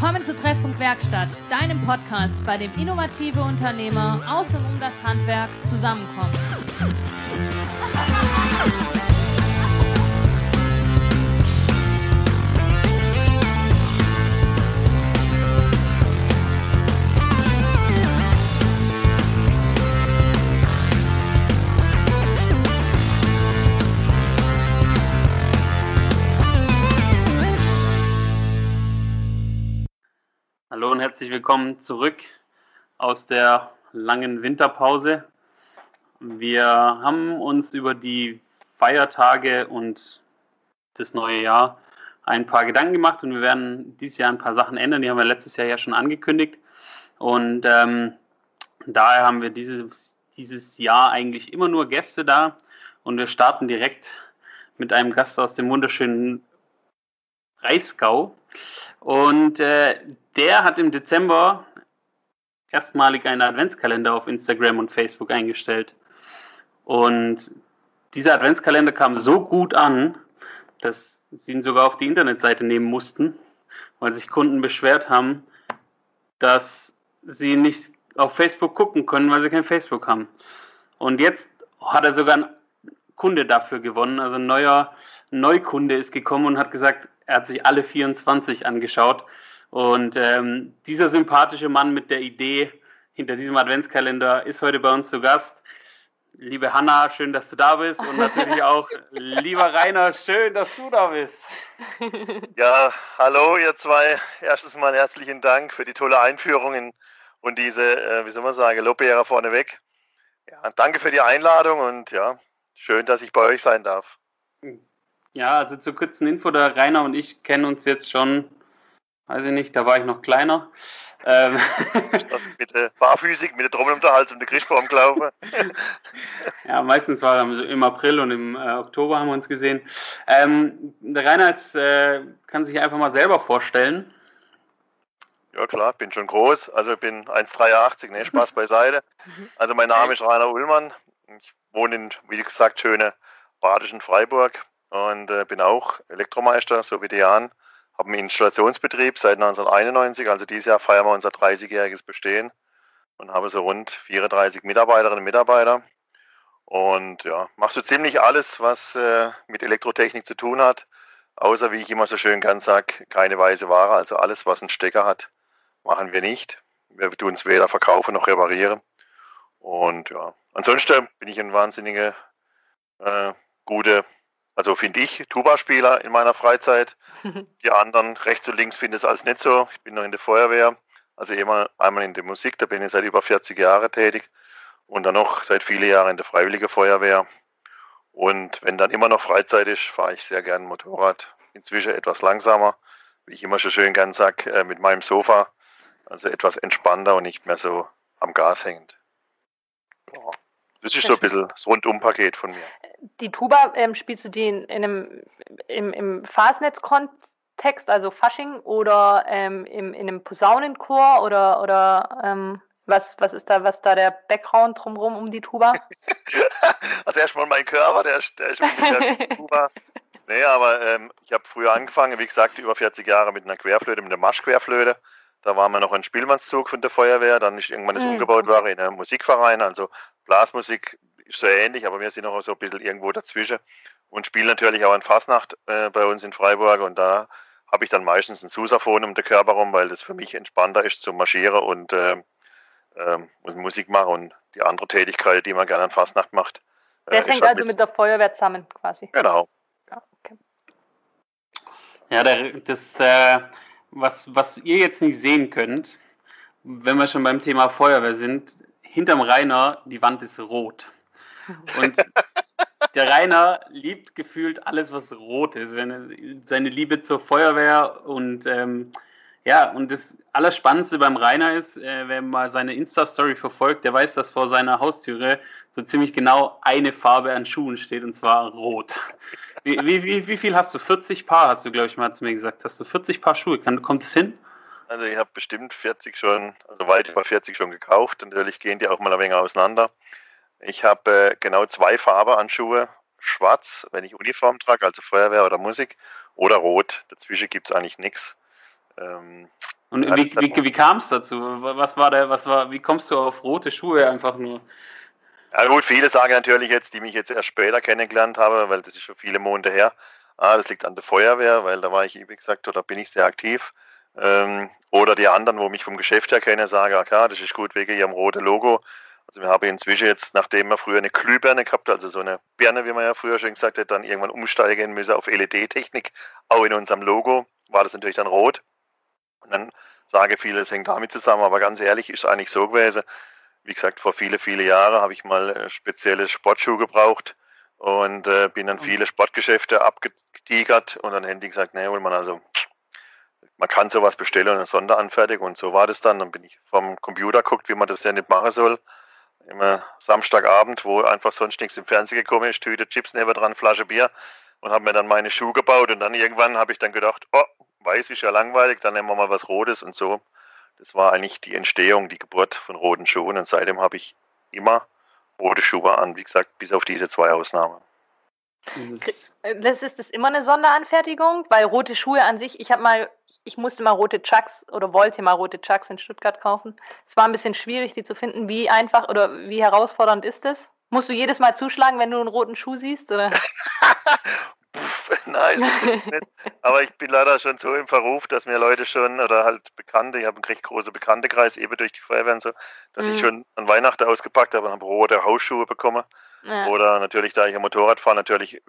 Willkommen zu Treffpunkt Werkstatt, deinem Podcast, bei dem innovative Unternehmer aus und um das Handwerk zusammenkommen. Hallo und herzlich willkommen zurück aus der langen Winterpause. Wir haben uns über die Feiertage und das neue Jahr ein paar Gedanken gemacht und wir werden dieses Jahr ein paar Sachen ändern. Die haben wir letztes Jahr ja schon angekündigt. Und ähm, daher haben wir dieses, dieses Jahr eigentlich immer nur Gäste da und wir starten direkt mit einem Gast aus dem wunderschönen Breisgau. Und äh, der hat im Dezember erstmalig einen Adventskalender auf Instagram und Facebook eingestellt. Und dieser Adventskalender kam so gut an, dass sie ihn sogar auf die Internetseite nehmen mussten, weil sich Kunden beschwert haben, dass sie nicht auf Facebook gucken können, weil sie kein Facebook haben. Und jetzt hat er sogar einen Kunde dafür gewonnen. Also ein neuer Neukunde ist gekommen und hat gesagt, er hat sich alle 24 angeschaut. Und ähm, dieser sympathische Mann mit der Idee hinter diesem Adventskalender ist heute bei uns zu Gast. Liebe Hanna, schön, dass du da bist. Und natürlich auch lieber Rainer, schön, dass du da bist. Ja, hallo ihr zwei. Erstens mal herzlichen Dank für die tolle Einführung in, und diese, äh, wie soll man sagen, Lobbeere vorneweg. Ja, danke für die Einladung und ja, schön, dass ich bei euch sein darf. Ja, also zur kurzen Info, der Rainer und ich kennen uns jetzt schon, weiß ich nicht, da war ich noch kleiner. Ähm mit der Barphysik, mit der Trommel um den Hals und der Christbaum gelaufen. ja, meistens war er im April und im äh, Oktober haben wir uns gesehen. Ähm, der Rainer ist, äh, kann sich einfach mal selber vorstellen. Ja klar, bin schon groß, also ich bin 1,83, ne, Spaß beiseite. Also mein Name ist Rainer Ullmann, ich wohne in, wie gesagt, schöne badischen Freiburg, und äh, bin auch Elektromeister, so wie die Jan. Habe einen Installationsbetrieb seit 1991, also dieses Jahr feiern wir unser 30-jähriges Bestehen und habe so rund 34 Mitarbeiterinnen und Mitarbeiter. Und ja, machst so ziemlich alles, was äh, mit Elektrotechnik zu tun hat, außer wie ich immer so schön gern sage, keine weiße Ware. Also alles, was einen Stecker hat, machen wir nicht. Wir tun es weder verkaufen noch reparieren. Und ja, ansonsten bin ich ein wahnsinniger äh, gute also finde ich, Tuba-Spieler in meiner Freizeit. Die anderen rechts und links finden es alles nicht so. Ich bin noch in der Feuerwehr, also immer einmal in der Musik, da bin ich seit über 40 Jahren tätig und dann noch seit vielen Jahren in der Freiwilligen Feuerwehr. Und wenn dann immer noch Freizeit ist, fahre ich sehr gern Motorrad. Inzwischen etwas langsamer, wie ich immer schon schön gern sage, äh, mit meinem Sofa. Also etwas entspannter und nicht mehr so am Gas hängend. Ja. Das ist so ein bisschen das Rundum-Paket von mir. Die Tuba ähm, spielst du die in, in einem, im, im Fasnetz-Kontext, also Fasching, oder ähm, im, in einem Posaunenchor oder, oder ähm, was, was ist da, was da der Background drumherum um die Tuba? also erstmal mein Körper, der, der spielt die Tuba. Nee, aber ähm, ich habe früher angefangen, wie gesagt, über 40 Jahre mit einer Querflöte, mit einer Maschquerflöte. Da waren wir noch ein Spielmannszug von der Feuerwehr, dann ist irgendwann das mhm. umgebaut war in einem Musikverein. Also Blasmusik ist so ähnlich, aber wir sind noch so ein bisschen irgendwo dazwischen und spielen natürlich auch an Fasnacht äh, bei uns in Freiburg und da habe ich dann meistens ein Susaphon um den Körper rum, weil das für mich entspannter ist zu marschieren und äh, äh, Musik machen und die andere Tätigkeit, die man gerne an Fasnacht macht. Äh, das hängt halt also mit der Feuerwehr zusammen quasi. Genau. Ja, okay. ja der, das äh, was, was ihr jetzt nicht sehen könnt, wenn wir schon beim Thema Feuerwehr sind, hinterm Rainer, die Wand ist rot. Und der Rainer liebt gefühlt alles, was rot ist. Wenn seine Liebe zur Feuerwehr und ähm, ja, und das Allerspannendste beim Rainer ist, äh, wer mal seine Insta-Story verfolgt, der weiß, dass vor seiner Haustüre so ziemlich genau eine Farbe an Schuhen steht, und zwar rot. Wie, wie, wie, wie viel hast du? 40 Paar, hast du, glaube ich, mal zu mir gesagt. Hast du 40 Paar Schuhe? Kann, kommt es hin? Also ich habe bestimmt 40 schon, also weit über 40 schon gekauft. Natürlich gehen die auch mal ein wenig auseinander. Ich habe äh, genau zwei Farben an Schuhe. Schwarz, wenn ich Uniform trage, also Feuerwehr oder Musik, oder Rot. Dazwischen gibt es eigentlich nichts. Ähm, und wie, wie, wie kam es dazu? Was war der, was war, wie kommst du auf rote Schuhe einfach nur? Ja gut, viele sagen natürlich jetzt, die mich jetzt erst später kennengelernt haben, weil das ist schon viele Monate her. Ah, das liegt an der Feuerwehr, weil da war ich, wie gesagt, oder bin ich sehr aktiv. Ähm, oder die anderen, wo mich vom Geschäft her kennen, sagen, ja klar, das ist gut wegen ihrem roten Logo. Also wir haben inzwischen jetzt, nachdem wir früher eine Glühbirne gehabt, also so eine Birne, wie man ja früher schon gesagt hat, dann irgendwann umsteigen müssen auf LED-Technik. Auch in unserem Logo war das natürlich dann rot. Und dann sage viele, es hängt damit zusammen, aber ganz ehrlich, ist eigentlich so gewesen. Wie gesagt, vor viele, viele Jahren habe ich mal äh, spezielle Sportschuhe gebraucht und äh, bin dann mhm. viele Sportgeschäfte abgetigert und dann hätte ich gesagt, nee, man also, man kann sowas bestellen und eine Sonderanfertigung und so war das dann. Dann bin ich vom Computer geguckt, wie man das denn nicht machen soll. Immer Samstagabend, wo einfach sonst nichts im Fernsehen gekommen ist, Tüte Chips neben dran, Flasche Bier und habe mir dann meine Schuhe gebaut und dann irgendwann habe ich dann gedacht, oh, weiß ist ja langweilig, dann nehmen wir mal was Rotes und so. Das war eigentlich die Entstehung, die Geburt von roten Schuhen und seitdem habe ich immer rote Schuhe an, wie gesagt, bis auf diese zwei Ausnahmen. Das ist das immer eine Sonderanfertigung, weil rote Schuhe an sich, ich habe mal, ich musste mal rote Chucks oder wollte mal rote Chucks in Stuttgart kaufen. Es war ein bisschen schwierig, die zu finden. Wie einfach oder wie herausfordernd ist das? Musst du jedes Mal zuschlagen, wenn du einen roten Schuh siehst? Oder? Nein, nicht. Aber ich bin leider schon so im Verruf, dass mir Leute schon oder halt Bekannte, ich habe einen recht großen Bekanntekreis, eben durch die Feuerwehr und so, dass mhm. ich schon an Weihnachten ausgepackt habe und habe rote Hausschuhe bekommen. Ja. Oder natürlich, da ich ein Motorrad fahre, natürlich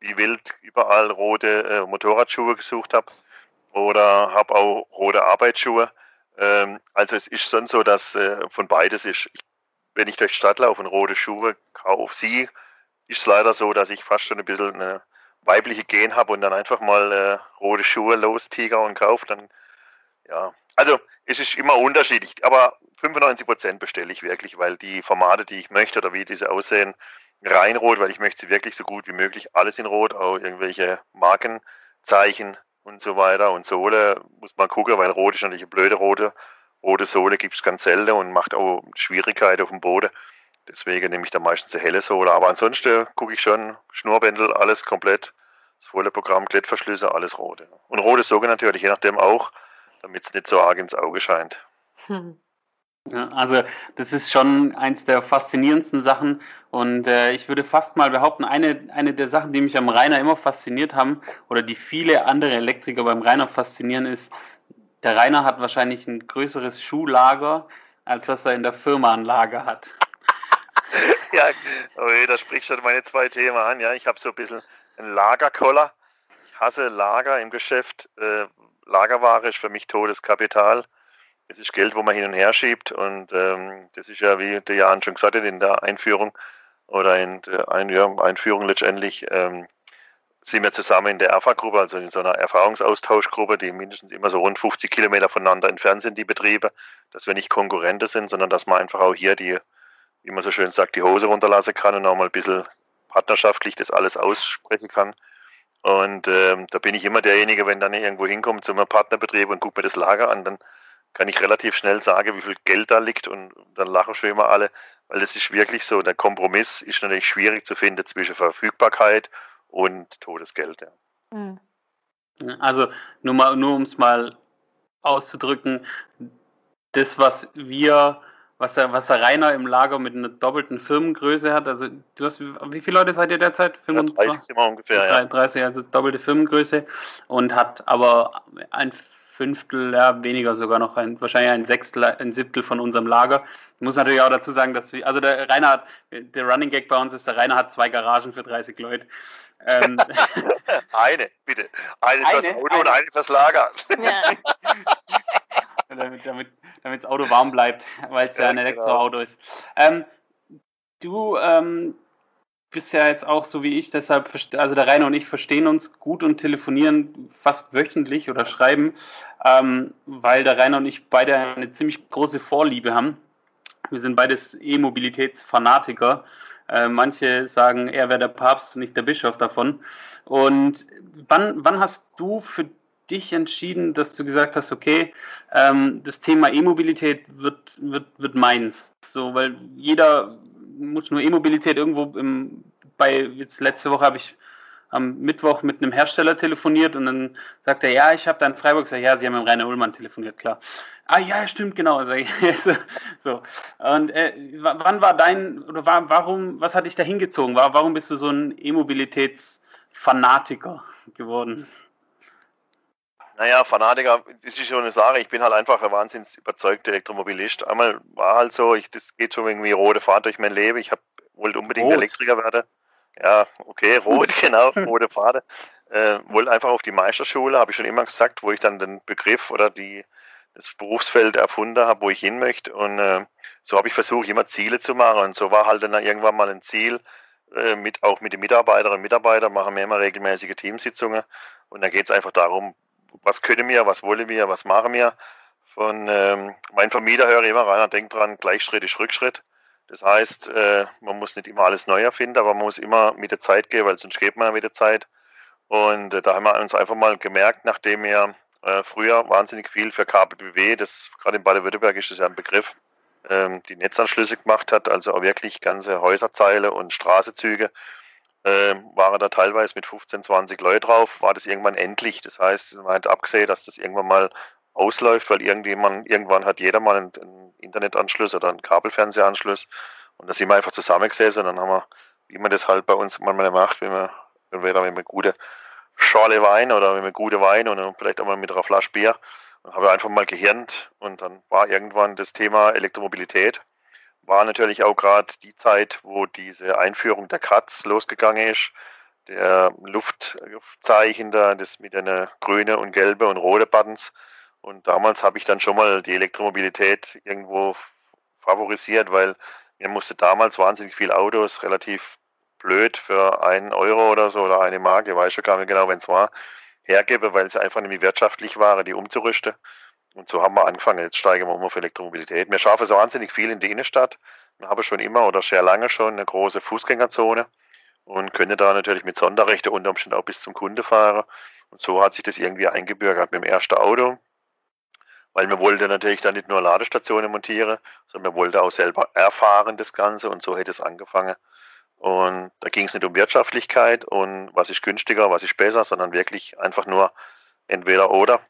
wie wild überall rote äh, Motorradschuhe gesucht habe. Oder habe auch rote Arbeitsschuhe. Ähm, also es ist schon so, dass äh, von beides ist. wenn ich durch die Stadt laufe und rote Schuhe kaufe, sie, ist es leider so, dass ich fast schon ein bisschen eine weibliche Gen habe und dann einfach mal äh, rote Schuhe lostiger und kaufe, dann ja. Also es ist immer unterschiedlich, aber 95 Prozent bestelle ich wirklich, weil die Formate, die ich möchte oder wie diese aussehen, rein rot, weil ich möchte sie wirklich so gut wie möglich alles in rot, auch irgendwelche Markenzeichen und so weiter. Und Sohle muss man gucken, weil rot ist natürlich eine blöde rote. Rote Sohle gibt es ganz selten und macht auch Schwierigkeiten auf dem Boden. Deswegen nehme ich da meistens eine helle Sohle. Aber ansonsten gucke ich schon, Schnurrbändel, alles komplett. Das volle Programm, Klettverschlüsse, alles rote. Und rote Sohle natürlich, je nachdem auch, damit es nicht so arg ins Auge scheint. Hm. Ja, also das ist schon eins der faszinierendsten Sachen und äh, ich würde fast mal behaupten, eine, eine der Sachen, die mich am Rainer immer fasziniert haben oder die viele andere Elektriker beim Rainer faszinieren, ist, der Rainer hat wahrscheinlich ein größeres Schuhlager, als das er in der Firma ein Lager hat. ja, okay, da spricht schon meine zwei Themen an. Ja, ich habe so ein bisschen einen Lagerkoller. Ich hasse Lager im Geschäft. Äh, Lagerware ist für mich totes Kapital. Es ist Geld, wo man hin und her schiebt. Und ähm, das ist ja, wie der Jan schon gesagt hat, in der Einführung oder in der Einführung letztendlich ähm, sind wir zusammen in der ERFA-Gruppe, also in so einer Erfahrungsaustauschgruppe, die mindestens immer so rund 50 Kilometer voneinander entfernt sind, die Betriebe, dass wir nicht Konkurrente sind, sondern dass man einfach auch hier die wie man so schön sagt, die Hose runterlassen kann und auch mal ein bisschen partnerschaftlich das alles aussprechen kann. Und ähm, da bin ich immer derjenige, wenn dann irgendwo hinkommt zu einem Partnerbetrieb und guckt mir das Lager an, dann kann ich relativ schnell sagen, wie viel Geld da liegt und dann lachen schon immer alle, weil das ist wirklich so, der Kompromiss ist natürlich schwierig zu finden zwischen Verfügbarkeit und Todesgeld. Ja. Hm. Also nur, nur um es mal auszudrücken, das, was wir was der, was der Rainer im Lager mit einer doppelten Firmengröße hat. Also du hast, wie viele Leute seid ihr derzeit? 25? Ja, 30 sind wir ungefähr, ja. 30, also doppelte Firmengröße und hat aber ein Fünftel, ja, weniger sogar noch, ein, wahrscheinlich ein Sechstel, ein Siebtel von unserem Lager. Ich muss natürlich auch dazu sagen, dass wir, also der Rainer hat, der Running Gag bei uns ist, der Rainer hat zwei Garagen für 30 Leute. Ähm, eine, bitte. Eine, eine fürs Auto eine. und eine fürs Lager. Ja. damit, damit damit das Auto warm bleibt, weil es ja, ja, ein genau. Elektroauto ist. Ähm, du ähm, bist ja jetzt auch so wie ich, deshalb, also der Rainer und ich verstehen uns gut und telefonieren fast wöchentlich oder schreiben, ähm, weil der Rainer und ich beide eine ziemlich große Vorliebe haben. Wir sind beides E-Mobilitätsfanatiker. Äh, manche sagen, er wäre der Papst und nicht der Bischof davon. Und wann, wann hast du für dich entschieden, dass du gesagt hast, okay, ähm, das Thema E-Mobilität wird, wird, wird meins. So, weil jeder muss nur E-Mobilität irgendwo im, bei, jetzt letzte Woche habe ich am Mittwoch mit einem Hersteller telefoniert und dann sagt er, ja, ich habe dann Freiburg gesagt, ja, Sie haben mit Rainer Ullmann telefoniert, klar. Ah ja, stimmt, genau. so. Und äh, wann war dein, oder war, warum, was hat dich da hingezogen? Warum bist du so ein E-Mobilitätsfanatiker geworden? Naja, Fanatiker, das ist schon eine Sache. Ich bin halt einfach ein wahnsinnig überzeugter Elektromobilist. Einmal war halt so, ich, das geht schon irgendwie rote Fahrt durch mein Leben. Ich hab, wollte unbedingt Rot. Elektriker werden. Ja, okay, rot, genau, rote Pfade. Äh, wollte einfach auf die Meisterschule, habe ich schon immer gesagt, wo ich dann den Begriff oder die, das Berufsfeld erfunden habe, wo ich hin möchte. Und äh, so habe ich versucht, immer Ziele zu machen. Und so war halt dann irgendwann mal ein Ziel, äh, mit, auch mit den Mitarbeiterinnen und Mitarbeitern machen wir immer regelmäßige Teamsitzungen. Und da geht es einfach darum, was können wir, was wollen wir, was machen wir. Von ähm, meinem Vermieter höre ich immer rein, denkt dran, Gleichschritt ist Rückschritt. Das heißt, äh, man muss nicht immer alles neu erfinden, aber man muss immer mit der Zeit gehen, weil sonst geht man ja mit der Zeit. Und äh, da haben wir uns einfach mal gemerkt, nachdem wir äh, früher wahnsinnig viel für KBW, das gerade in Baden-Württemberg ist das ja ein Begriff, ähm, die Netzanschlüsse gemacht hat, also auch wirklich ganze Häuserzeile und Straßezüge, äh, waren da teilweise mit 15, 20 Leute drauf, war das irgendwann endlich. Das heißt, man hat abgesehen, dass das irgendwann mal ausläuft, weil irgendjemand, irgendwann hat jeder mal einen, einen Internetanschluss oder einen Kabelfernsehanschluss. Und da sind wir einfach zusammengesessen und dann haben wir, wie man das halt bei uns manchmal macht, wenn wir, entweder mit einer gute Schale Wein oder mit einem gute Wein und vielleicht auch mal mit einer Flasche Bier. Dann habe ich einfach mal gehirnt und dann war irgendwann das Thema Elektromobilität war natürlich auch gerade die Zeit, wo diese Einführung der Kratz losgegangen ist. Der Luftzeichen da, das mit einer grüne und gelbe und rote Buttons. Und damals habe ich dann schon mal die Elektromobilität irgendwo favorisiert, weil mir musste damals wahnsinnig viel Autos relativ blöd für einen Euro oder so oder eine Marke, weiß schon gar nicht genau, wenn es war, hergebe, weil es einfach nämlich wirtschaftlich war, die umzurüsten. Und so haben wir angefangen. Jetzt steigen wir um auf Elektromobilität. Wir schaffen so wahnsinnig viel in die Innenstadt. Wir haben schon immer oder sehr lange schon eine große Fußgängerzone und können da natürlich mit Sonderrechte unter Umständen auch bis zum Kunde fahren. Und so hat sich das irgendwie eingebürgert mit dem ersten Auto, weil wir wollten natürlich dann nicht nur Ladestationen montieren, sondern wir wollten auch selber erfahren das Ganze und so hätte es angefangen. Und da ging es nicht um Wirtschaftlichkeit und was ist günstiger, was ist besser, sondern wirklich einfach nur entweder oder.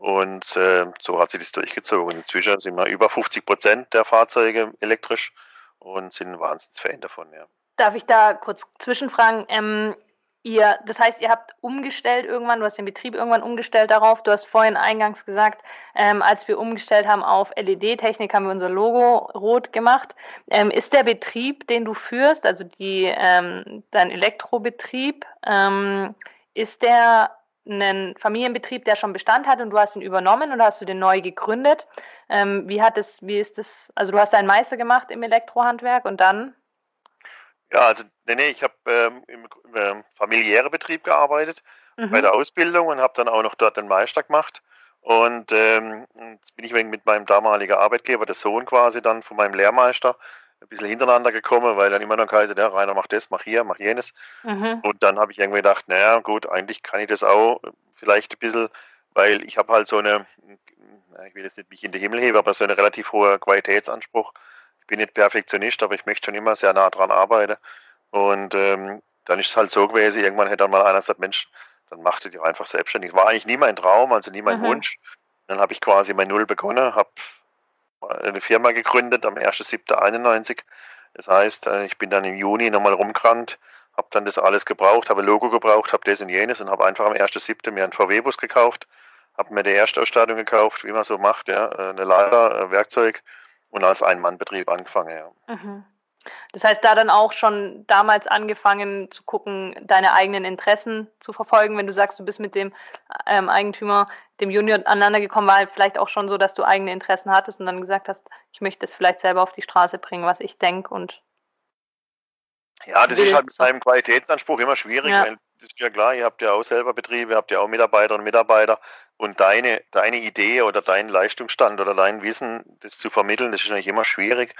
Und äh, so hat sich das durchgezogen. Inzwischen sind wir über 50 Prozent der Fahrzeuge elektrisch und sind ein Wahnsinnsfan davon, ja. Darf ich da kurz zwischenfragen? Ähm, ihr, das heißt, ihr habt umgestellt irgendwann, du hast den Betrieb irgendwann umgestellt darauf. Du hast vorhin eingangs gesagt, ähm, als wir umgestellt haben auf LED-Technik, haben wir unser Logo rot gemacht. Ähm, ist der Betrieb, den du führst, also die, ähm, dein Elektrobetrieb, ähm, ist der einen Familienbetrieb, der schon Bestand hat und du hast ihn übernommen oder hast du den neu gegründet? Ähm, wie hat es, wie ist das, also du hast einen Meister gemacht im Elektrohandwerk und dann? Ja, also nee, nee, ich habe ähm, im, im ähm, familiären Betrieb gearbeitet mhm. bei der Ausbildung und habe dann auch noch dort den Meister gemacht. Und ähm, jetzt bin ich mit meinem damaligen Arbeitgeber, der Sohn quasi dann von meinem Lehrmeister, ein bisschen hintereinander gekommen, weil dann immer noch heißt, der Rainer macht das, mach hier, mach jenes. Mhm. Und dann habe ich irgendwie gedacht, naja, gut, eigentlich kann ich das auch vielleicht ein bisschen, weil ich habe halt so eine, ich will jetzt nicht mich in den Himmel heben, aber so einen relativ hohen Qualitätsanspruch. Ich bin nicht Perfektionist, aber ich möchte schon immer sehr nah dran arbeiten. Und ähm, dann ist es halt so gewesen, irgendwann hätte dann mal einer gesagt, Mensch, dann machte die einfach selbstständig. War eigentlich nie mein Traum, also nie mein mhm. Wunsch. Dann habe ich quasi mein Null begonnen, habe eine Firma gegründet am 1.7.91. Das heißt, äh, ich bin dann im Juni nochmal rumgerannt, habe dann das alles gebraucht, habe Logo gebraucht, habe das und jenes und habe einfach am 1.7. mir einen VW-Bus gekauft, habe mir die Erstausstattung gekauft, wie man so macht, ja, äh, eine äh, Werkzeug und als Ein-Mann-Betrieb angefangen. Ja. Mhm. Das heißt, da dann auch schon damals angefangen zu gucken, deine eigenen Interessen zu verfolgen. Wenn du sagst, du bist mit dem ähm, Eigentümer, dem Junior aneinander gekommen, war halt vielleicht auch schon so, dass du eigene Interessen hattest und dann gesagt hast, ich möchte es vielleicht selber auf die Straße bringen, was ich denke und. Ja, das ist halt mit seinem Qualitätsanspruch immer schwierig, ja. das ist ja klar, ihr habt ja auch selber Betriebe, habt ja auch Mitarbeiterinnen und Mitarbeiter und deine, deine Idee oder dein Leistungsstand oder dein Wissen, das zu vermitteln, das ist natürlich immer schwierig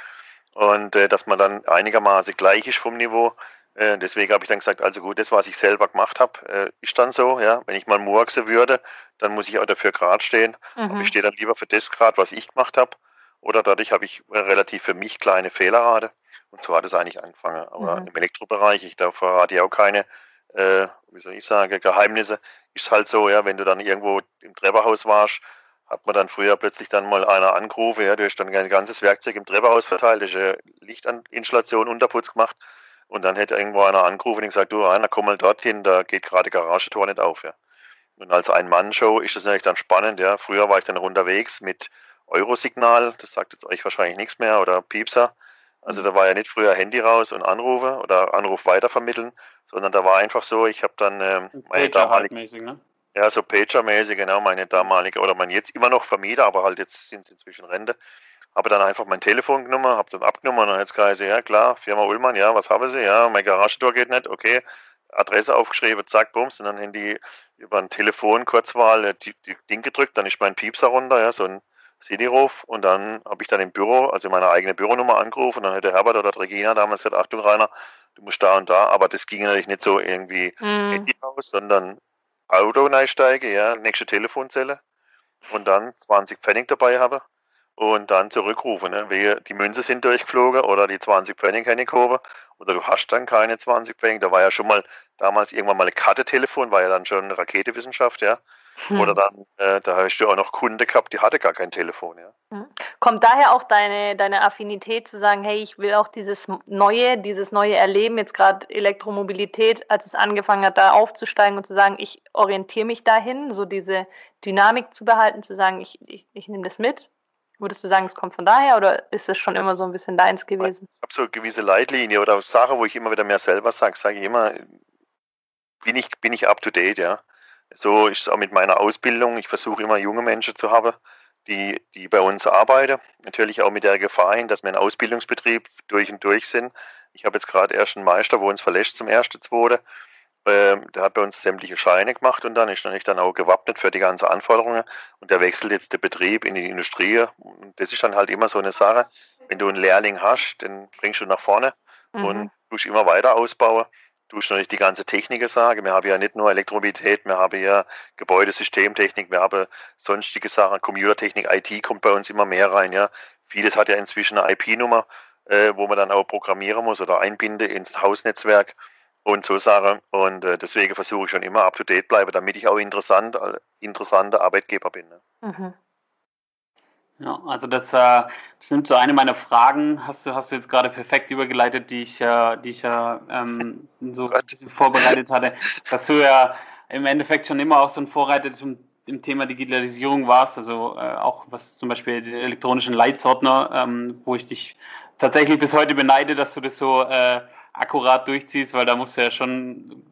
und äh, dass man dann einigermaßen gleich ist vom Niveau. Äh, deswegen habe ich dann gesagt, also gut, das, was ich selber gemacht habe, äh, ist dann so. Ja, wenn ich mal murksen würde, dann muss ich auch dafür gerade stehen. Mhm. Aber ich stehe dann lieber für das gerade, was ich gemacht habe. Oder dadurch habe ich relativ für mich kleine Fehlerrate. Und so hat es eigentlich angefangen. Aber mhm. im Elektrobereich, ich da verrate ja auch keine äh, wie soll ich sagen, Geheimnisse, ist halt so, ja, wenn du dann irgendwo im Treppenhaus warst, hat man dann früher plötzlich dann mal einer angerufen, ja, du hast dann ein ganzes Werkzeug im Treppenhaus verteilt, hast eine Lichtinstallation, Unterputz gemacht und dann hätte irgendwo einer angerufen und gesagt, du Rainer, komm mal dorthin, da geht gerade Garagentor nicht auf, ja. Und als Ein-Mann-Show ist das natürlich dann spannend, ja. Früher war ich dann unterwegs mit Eurosignal, das sagt jetzt euch wahrscheinlich nichts mehr, oder Piepser. Also da war ja nicht früher Handy raus und Anrufe oder Anruf weitervermitteln, sondern da war einfach so, ich habe dann ähm, meine damalige, ne? Ja so Pager-mäßig, genau, meine damalige oder mein jetzt immer noch Vermieter, aber halt jetzt sind sie inzwischen Rente, habe dann einfach mein Telefon genommen, habe dann abgenommen und jetzt geheißen, ja klar, Firma Ullmann, ja, was haben Sie? Ja, mein Garagentor geht nicht, okay, Adresse aufgeschrieben, zack, bums, und dann haben die über ein Telefon Kurzwahl äh, die, die Ding gedrückt, dann ist mein Piepser runter, ja, so ein CD-Ruf und dann habe ich dann im Büro, also meine eigene Büronummer angerufen und dann hätte Herbert oder Regina damals gesagt, Achtung Rainer, du musst da und da, aber das ging natürlich nicht so irgendwie mhm. Handy aus, sondern Auto einsteige, ja, nächste Telefonzelle und dann 20 Pfennig dabei habe und dann zurückrufen. Ne? Die Münze sind durchgeflogen oder die 20 Pfennig gehoben oder du hast dann keine 20 Pfennig. Da war ja schon mal damals irgendwann mal ein Kartetelefon, war ja dann schon Raketewissenschaft, ja. Hm. Oder dann, äh, da hast du auch noch Kunde gehabt, die hatte gar kein Telefon, ja. Hm. Kommt daher auch deine, deine Affinität zu sagen, hey, ich will auch dieses Neue, dieses neue Erleben, jetzt gerade Elektromobilität, als es angefangen hat, da aufzusteigen und zu sagen, ich orientiere mich dahin, so diese Dynamik zu behalten, zu sagen, ich, ich, ich nehme das mit Würdest du sagen, es kommt von daher oder ist es schon immer so ein bisschen deins gewesen? Ich habe so eine gewisse Leitlinie oder Sache, wo ich immer wieder mehr selber sage, sage ich immer, bin ich, bin ich up to date, ja. So ist es auch mit meiner Ausbildung. Ich versuche immer junge Menschen zu haben, die, die bei uns arbeiten. Natürlich auch mit der Gefahr hin, dass wir ein Ausbildungsbetrieb durch und durch sind. Ich habe jetzt gerade erst einen Meister, wo uns verlässt zum ersten, zweiten. Ähm, der hat bei uns sämtliche Scheine gemacht und dann ist natürlich dann auch gewappnet für die ganzen Anforderungen und der wechselt jetzt den Betrieb in die Industrie. Und das ist dann halt immer so eine Sache. Wenn du einen Lehrling hast, den bringst du nach vorne mhm. und tust immer weiter ausbauen. Du hast natürlich die ganze Technik sagen. Wir haben ja nicht nur Elektromobilität, wir haben ja Gebäudesystemtechnik, wir haben sonstige Sachen, Computertechnik, IT kommt bei uns immer mehr rein. Ja. Vieles hat ja inzwischen eine IP-Nummer, äh, wo man dann auch programmieren muss oder einbinden ins Hausnetzwerk und so Sachen. Und äh, deswegen versuche ich schon immer up to date bleiben, damit ich auch interessant, äh, interessanter Arbeitgeber bin. Ne? Mhm. Ja, also das, äh, das nimmt so eine meiner Fragen, hast du, hast du jetzt gerade perfekt übergeleitet, die ich, äh, die ich ja ähm, so vorbereitet hatte, dass du ja im Endeffekt schon immer auch so ein Vorreiter zum, im Thema Digitalisierung warst, also äh, auch was zum Beispiel die elektronischen Leitsordner, ähm, wo ich dich tatsächlich bis heute beneide, dass du das so äh, akkurat durchziehst, weil da musst du ja schon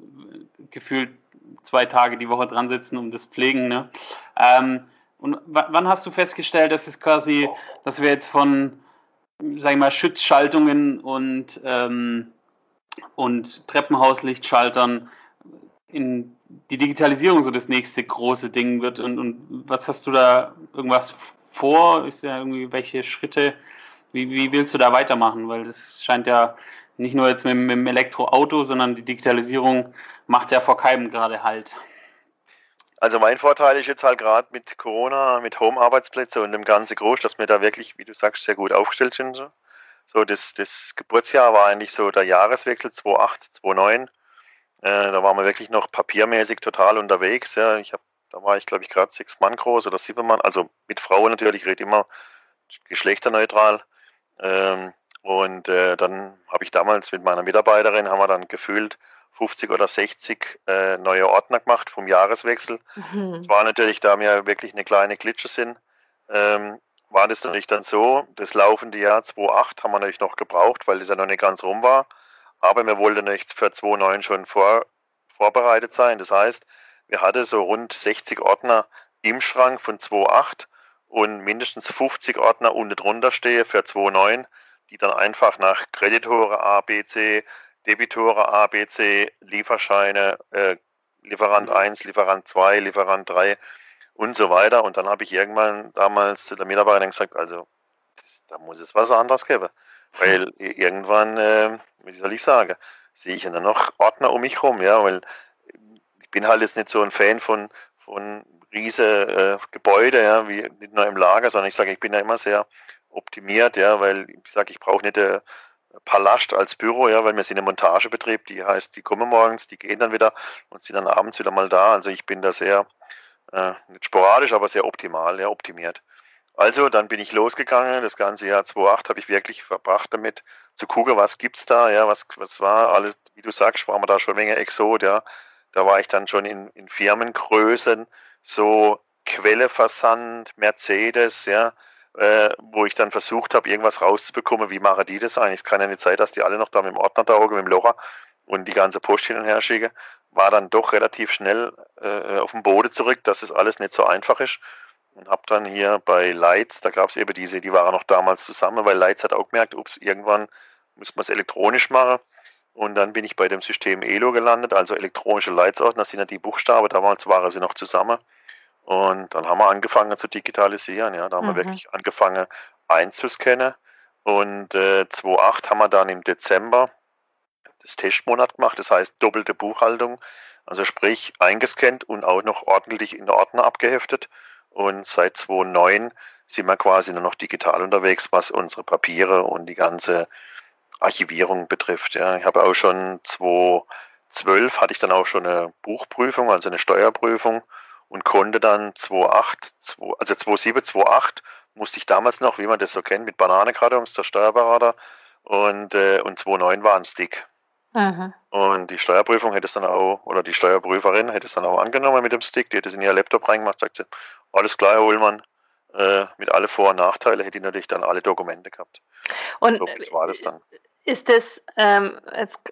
gefühlt zwei Tage die Woche dran sitzen um das Pflegen. Ne? Ähm, und wann hast du festgestellt, dass es quasi, dass wir jetzt von, sag ich mal, Schutzschaltungen und, ähm, und Treppenhauslichtschaltern in die Digitalisierung so das nächste große Ding wird und, und was hast du da irgendwas vor? Ist ja irgendwie welche Schritte, wie, wie willst du da weitermachen? Weil das scheint ja nicht nur jetzt mit, mit dem Elektroauto, sondern die Digitalisierung macht ja vor keinem gerade halt. Also mein Vorteil ist jetzt halt gerade mit Corona, mit Home-Arbeitsplätze und dem ganzen Groß, dass wir da wirklich, wie du sagst, sehr gut aufgestellt sind. So, so das, das Geburtsjahr war eigentlich so der Jahreswechsel 2008, 2009. Äh, da waren wir wirklich noch papiermäßig total unterwegs. Ja. Ich hab, da war ich, glaube ich, gerade sechs Mann groß oder sieben Mann, also mit Frauen natürlich, ich rede immer geschlechterneutral. Ähm, und äh, dann habe ich damals mit meiner Mitarbeiterin, haben wir dann gefühlt 50 oder 60 äh, neue Ordner gemacht vom Jahreswechsel. Mhm. Es war natürlich, da wir wirklich eine kleine Klitsche sind, ähm, war das natürlich dann so, das laufende Jahr 2008 haben wir natürlich noch gebraucht, weil das ja noch nicht ganz rum war. Aber wir wollten nicht für 2009 schon vor, vorbereitet sein. Das heißt, wir hatten so rund 60 Ordner im Schrank von 2.8 und mindestens 50 Ordner unten drunter stehe für 2.9 die dann einfach nach Kreditore A, B, C, Debitore A, B, C, Lieferscheine, äh, Lieferant 1, Lieferant 2, Lieferant 3 und so weiter. Und dann habe ich irgendwann damals zu der Mitarbeiterin gesagt, also das, da muss es was anderes geben. Weil irgendwann, äh, wie soll ich sagen, sehe ich dann noch Ordner um mich rum, ja, weil ich bin halt jetzt nicht so ein Fan von, von riese äh, Gebäude, ja, wie nicht nur im Lager, sondern ich sage, ich bin ja immer sehr optimiert, ja, weil ich sage, ich brauche nicht eine Palast als Büro, ja, weil wir sind ein Montagebetrieb, die heißt, die kommen morgens, die gehen dann wieder und sind dann abends wieder mal da. Also ich bin da sehr, äh, nicht sporadisch, aber sehr optimal, ja, optimiert. Also dann bin ich losgegangen, das ganze Jahr 2008 habe ich wirklich verbracht damit, zu gucken, was gibt's da, ja, was, was war alles, wie du sagst, waren wir da schon eine Exot, ja. Da war ich dann schon in, in Firmengrößen, so Quelleversand, Mercedes, ja, äh, wo ich dann versucht habe, irgendwas rauszubekommen, wie machen die das eigentlich? Es kann ja nicht sein, dass die alle noch da mit dem Ordner da hocken, mit dem Locher und die ganze Post hin und her schicken. War dann doch relativ schnell äh, auf den Boden zurück, dass es alles nicht so einfach ist. Und habe dann hier bei Lights, da gab es eben diese, die waren noch damals zusammen, weil Lights hat auch gemerkt, ups, irgendwann muss man es elektronisch machen. Und dann bin ich bei dem System ELO gelandet, also elektronische Leitsordner, das sind ja die Buchstaben, damals waren sie noch zusammen. Und dann haben wir angefangen zu digitalisieren. Ja, da haben mhm. wir wirklich angefangen einzuscannen. Und äh, 2008 haben wir dann im Dezember das Testmonat gemacht, das heißt doppelte Buchhaltung. Also sprich eingescannt und auch noch ordentlich in Ordner abgeheftet. Und seit 2009 sind wir quasi nur noch digital unterwegs, was unsere Papiere und die ganze Archivierung betrifft. Ja. Ich habe auch schon 2012 hatte ich dann auch schon eine Buchprüfung, also eine Steuerprüfung und konnte dann 2.8, also 2.7, 2.8 musste ich damals noch, wie man das so kennt, mit Bananenkartons der Steuerberater und, äh, und 2.9 war ein Stick. Mhm. Und die Steuerprüfung hätte es dann auch, oder die Steuerprüferin hätte es dann auch angenommen mit dem Stick, die hätte es in ihr Laptop reingemacht, sagt sie, alles klar, Herr Ullmann, äh, mit alle Vor- und Nachteile hätte ich natürlich dann alle Dokumente gehabt. Und so war das dann. Ist es ähm,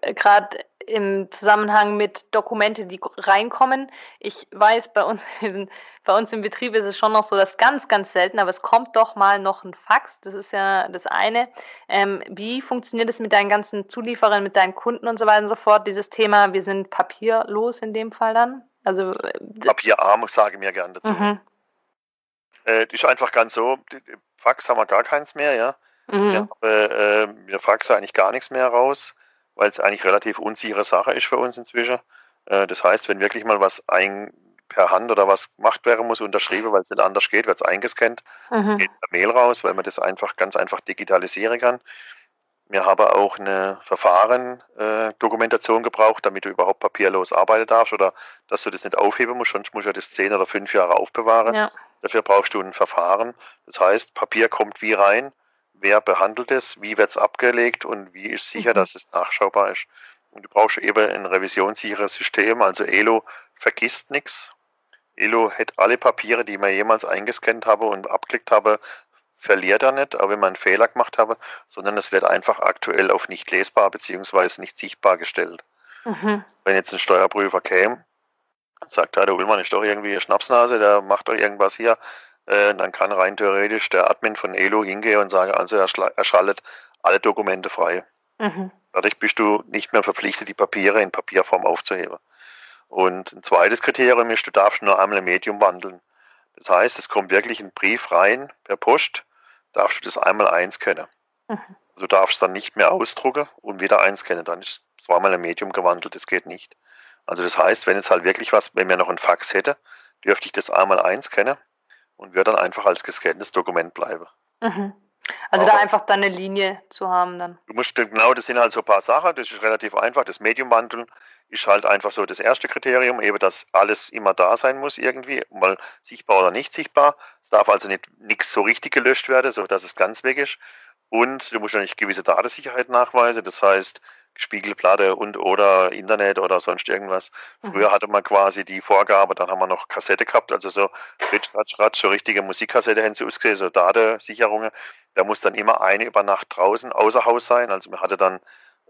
gerade im Zusammenhang mit Dokumente, die reinkommen. Ich weiß, bei uns, in, bei uns im Betrieb ist es schon noch so, dass ganz, ganz selten, aber es kommt doch mal noch ein Fax. Das ist ja das eine. Ähm, wie funktioniert es mit deinen ganzen Zulieferern, mit deinen Kunden und so weiter und so fort? Dieses Thema, wir sind papierlos in dem Fall dann? Also, äh, Papierarm, sage ich mir gerne dazu. Mhm. Äh, ist einfach ganz so, Fax haben wir gar keins mehr, ja. Mhm. Wir, äh, wir faxen eigentlich gar nichts mehr raus weil es eigentlich relativ unsichere Sache ist für uns inzwischen. Äh, das heißt, wenn wirklich mal was ein, per Hand oder was gemacht werden muss, unterschrieben, weil es nicht anders geht, wird es eingescannt, mhm. geht per Mail raus, weil man das einfach ganz einfach digitalisieren kann. Wir haben auch eine Verfahren-Dokumentation äh, gebraucht, damit du überhaupt papierlos arbeiten darfst oder dass du das nicht aufheben musst, sonst musst du das zehn oder fünf Jahre aufbewahren. Ja. Dafür brauchst du ein Verfahren. Das heißt, Papier kommt wie rein, wer behandelt es, wie wird es abgelegt und wie ist sicher, mhm. dass es nachschaubar ist. Und du brauchst eben ein revisionssicheres System, also ELO vergisst nichts. ELO hat alle Papiere, die man jemals eingescannt habe und abklickt habe, verliert er nicht, auch wenn man einen Fehler gemacht habe, sondern es wird einfach aktuell auf nicht lesbar bzw. nicht sichtbar gestellt. Mhm. Wenn jetzt ein Steuerprüfer käme, sagt, der Ullmann ist doch irgendwie eine Schnapsnase, der macht doch irgendwas hier, äh, dann kann rein theoretisch der Admin von Elo hingehen und sagen, also er, er schaltet alle Dokumente frei. Mhm. Dadurch bist du nicht mehr verpflichtet, die Papiere in Papierform aufzuheben. Und ein zweites Kriterium ist, du darfst nur einmal ein Medium wandeln. Das heißt, es kommt wirklich ein Brief rein per Post, darfst du das einmal einscannen. Mhm. Du darfst dann nicht mehr ausdrucken und wieder einscannen. Dann ist zweimal ein Medium gewandelt, das geht nicht. Also das heißt, wenn jetzt halt wirklich was, wenn mir noch ein Fax hätte, dürfte ich das einmal einscannen und wird dann einfach als gescanntes Dokument bleiben. Mhm. Also Aber da einfach dann eine Linie zu haben dann. Du musst genau, das sind halt so ein paar Sachen, das ist relativ einfach. Das Mediumwandeln ist halt einfach so das erste Kriterium, eben dass alles immer da sein muss irgendwie, mal sichtbar oder nicht sichtbar. Es darf also nicht nichts so richtig gelöscht werden, so dass es ganz weg ist. Und du musst natürlich gewisse Datensicherheit nachweisen, das heißt, Spiegelplatte und oder Internet oder sonst irgendwas. Mhm. Früher hatte man quasi die Vorgabe, dann haben wir noch Kassette gehabt, also so Ritsch, Ratsch, Ratsch, so richtige Musikkassette hätten sie ausgesehen, so Datensicherungen. Da muss dann immer eine über Nacht draußen außer Haus sein. Also man hatte dann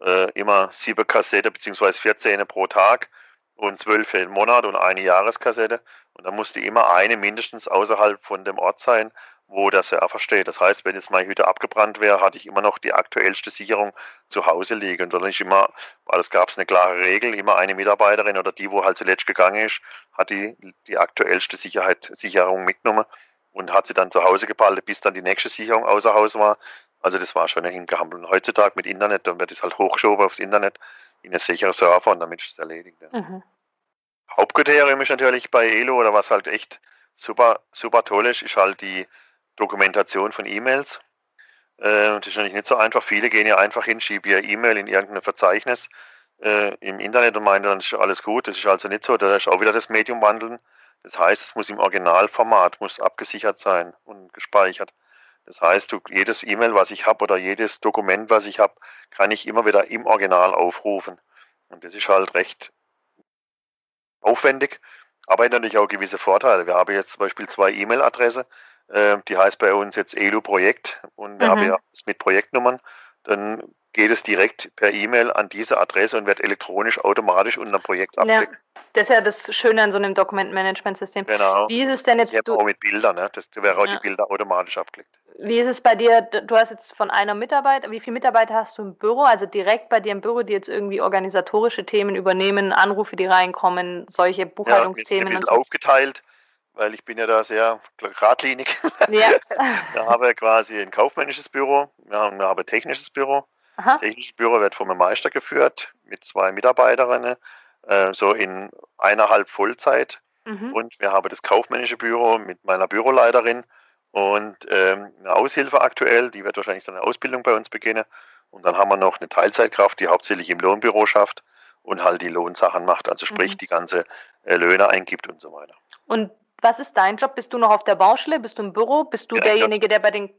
äh, immer sieben Kassette beziehungsweise 14 pro Tag und zwölf für den Monat und eine Jahreskassette. Und dann musste immer eine mindestens außerhalb von dem Ort sein wo der Server steht. Das heißt, wenn jetzt meine Hütte abgebrannt wäre, hatte ich immer noch die aktuellste Sicherung zu Hause liegen. Und dann nicht immer, weil es gab eine klare Regel, immer eine Mitarbeiterin oder die, wo halt zuletzt gegangen ist, hat die, die aktuellste Sicherheit, Sicherung mitgenommen und hat sie dann zu Hause geballt, bis dann die nächste Sicherung außer Haus war. Also das war schon ein Hingehampel. Und heutzutage mit Internet, dann wird es halt hochgeschoben aufs Internet in einen sicheren Server und damit ist es erledigt. Ja. Mhm. Hauptkriterium ist natürlich bei Elo oder was halt echt super, super toll ist, ist halt die Dokumentation von E-Mails. Äh, das ist natürlich nicht so einfach. Viele gehen ja einfach hin, schieben ihr E-Mail in irgendein Verzeichnis äh, im Internet und meinen, dann ist alles gut. Das ist also nicht so. Da ist auch wieder das Medium wandeln. Das heißt, es muss im Originalformat, muss abgesichert sein und gespeichert. Das heißt, du, jedes E-Mail, was ich habe oder jedes Dokument, was ich habe, kann ich immer wieder im Original aufrufen. Und das ist halt recht aufwendig, aber hat natürlich auch gewisse Vorteile. Wir haben jetzt zum Beispiel zwei E-Mail-Adresse, äh, die heißt bei uns jetzt ELU Projekt und wir mhm. haben ja das mit Projektnummern. Dann geht es direkt per E-Mail an diese Adresse und wird elektronisch automatisch unter dem Projekt abgedeckt. Ja. Das ist ja das Schöne an so einem Dokumentenmanagementsystem. Genau. Wie ist es denn jetzt? Ich auch mit Bildern, ne? das wäre auch ja. die Bilder automatisch abgelegt. Wie ist es bei dir? Du hast jetzt von einer Mitarbeiter, wie viele Mitarbeiter hast du im Büro? Also direkt bei dir im Büro, die jetzt irgendwie organisatorische Themen übernehmen, Anrufe, die reinkommen, solche Buchhaltungsthemen. Ja, ein bisschen so. aufgeteilt, weil ich bin ja da sehr geradlinig. Ja. wir haben quasi ein kaufmännisches Büro, wir haben, wir haben ein technisches Büro. Aha. Technisches Büro wird vom Meister geführt mit zwei Mitarbeiterinnen äh, so in eineinhalb Vollzeit. Mhm. Und wir haben das kaufmännische Büro mit meiner Büroleiterin und ähm, eine Aushilfe aktuell, die wird wahrscheinlich dann eine Ausbildung bei uns beginnen. Und dann haben wir noch eine Teilzeitkraft, die hauptsächlich im Lohnbüro schafft und halt die Lohnsachen macht, also sprich mhm. die ganze äh, Löhne eingibt und so weiter. Und was ist dein Job? Bist du noch auf der Baustelle? Bist du im Büro? Bist du ja, derjenige, der bei den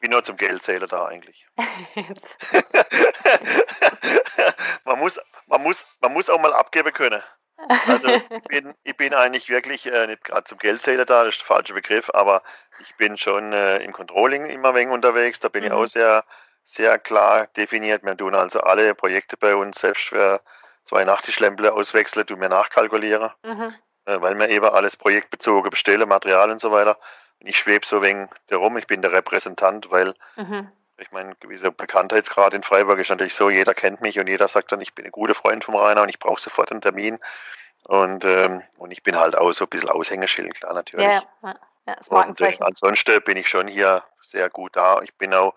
bin nur zum Geldzähler da eigentlich. man, muss, man, muss, man muss auch mal abgeben können. Also ich bin, ich bin eigentlich wirklich äh, nicht gerade zum Geldzähler da, das ist der falsche Begriff, aber ich bin schon äh, im Controlling immer wenig unterwegs. Da bin mhm. ich auch sehr, sehr klar definiert. Wir tun also alle Projekte bei uns, selbst für zwei Nachtischlämple auswechseln, tun wir nachkalkulieren, mhm. Äh, weil wir eben alles projektbezogen bestellen, Material und so weiter ich schwebe so wegen darum, ich bin der Repräsentant, weil mhm. ich meine, gewisser Bekanntheitsgrad in Freiburg ist natürlich so, jeder kennt mich und jeder sagt dann, ich bin ein guter Freund vom Rainer und ich brauche sofort einen Termin. Und, ähm, und ich bin halt auch so ein bisschen Aushängeschild, klar, natürlich. Ja, ja. ja das und äh, ansonsten bin ich schon hier sehr gut da. Ich bin auch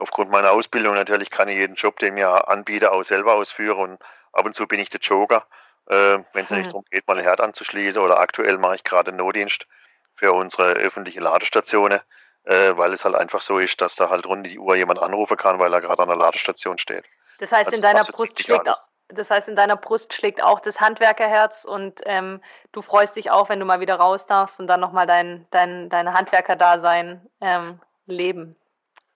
aufgrund meiner Ausbildung natürlich kann ich jeden Job, den mir anbiete, auch selber ausführen und ab und zu bin ich der Joker, äh, wenn es hm. nicht darum geht, mal ein Herd anzuschließen oder aktuell mache ich gerade einen Notdienst für unsere öffentliche Ladestationen, äh, weil es halt einfach so ist, dass da halt rund die Uhr jemand anrufen kann, weil er gerade an der Ladestation steht. Das heißt, also in deiner Brust schlägt auch, das heißt, in deiner Brust schlägt auch das Handwerkerherz und ähm, du freust dich auch, wenn du mal wieder raus darfst und dann nochmal dein, dein, deine Handwerkerdasein ähm, leben.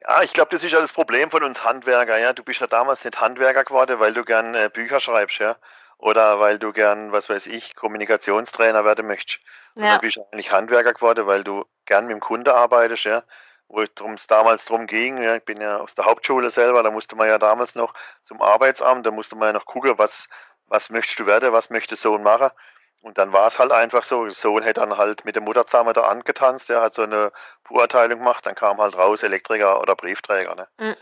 Ja, ich glaube, das ist ja das Problem von uns Handwerker. Ja, du bist ja damals nicht Handwerker geworden, weil du gern äh, Bücher schreibst, ja oder weil du gern, was weiß ich, Kommunikationstrainer werden möchtest. Sondern ja. bist du eigentlich Handwerker geworden, weil du gern mit dem Kunde arbeitest, ja. Wo es damals drum ging, ja, ich bin ja aus der Hauptschule selber, da musste man ja damals noch zum Arbeitsamt, da musste man ja noch gucken, was, was möchtest du werden, was möchte Sohn machen. Und dann war es halt einfach so, der Sohn hätte dann halt mit dem Mutter zusammen da angetanzt, der hat so eine Beurteilung gemacht, dann kam halt raus Elektriker oder Briefträger. Ne? Mhm.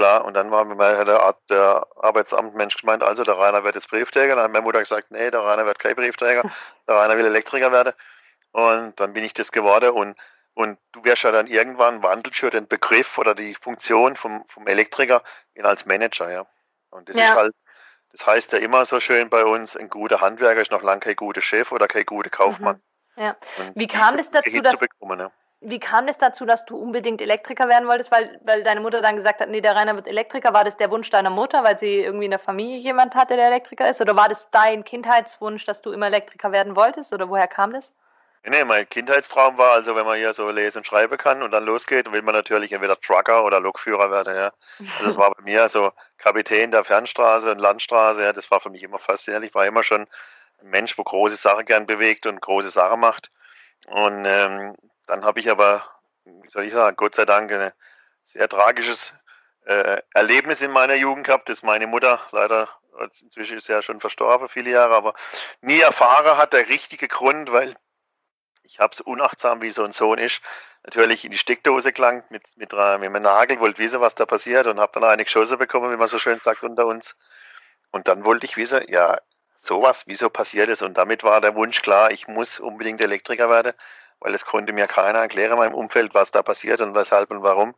Klar, und dann war mir der, der Arbeitsamtmensch gemeint, also der Rainer wird jetzt Briefträger. Dann hat meine Mutter gesagt, nee, der Rainer wird kein Briefträger, der Rainer will Elektriker werden. Und dann bin ich das geworden und, und du wirst ja dann irgendwann wandelt schon den Begriff oder die Funktion vom, vom Elektriker in als Manager, ja. Und das ja. ist halt, das heißt ja immer so schön bei uns, ein guter Handwerker ist noch lange kein guter Chef oder kein guter Kaufmann. Mhm. Ja. Wie kam es dazu, dass, bekommen? Wie kam es dazu, dass du unbedingt Elektriker werden wolltest, weil, weil deine Mutter dann gesagt hat, nee, der Rainer wird Elektriker? War das der Wunsch deiner Mutter, weil sie irgendwie in der Familie jemand hatte, der Elektriker ist? Oder war das dein Kindheitswunsch, dass du immer Elektriker werden wolltest? Oder woher kam das? Nee, mein Kindheitstraum war also, wenn man hier so lesen und schreiben kann und dann losgeht, will man natürlich entweder Trucker oder Lokführer werden, ja. Also das war bei mir so Kapitän der Fernstraße und Landstraße, ja, das war für mich immer faszinierend. Ich war immer schon ein Mensch, wo große Sachen gern bewegt und große Sachen macht. Und ähm, dann habe ich aber, wie soll ich sagen, Gott sei Dank ein sehr tragisches äh, Erlebnis in meiner Jugend gehabt, das meine Mutter leider, inzwischen ist ja schon verstorben, viele Jahre, aber nie erfahren hat, der richtige Grund, weil ich habe es unachtsam, wie so ein Sohn ist, natürlich in die Steckdose gelangt mit, mit, mit einem Nagel, wollte wissen, was da passiert und habe dann eine geschossen bekommen, wie man so schön sagt unter uns. Und dann wollte ich wissen, ja, sowas, wieso passiert es? Und damit war der Wunsch klar, ich muss unbedingt Elektriker werden weil es konnte mir keiner erklären in meinem Umfeld, was da passiert und weshalb und warum.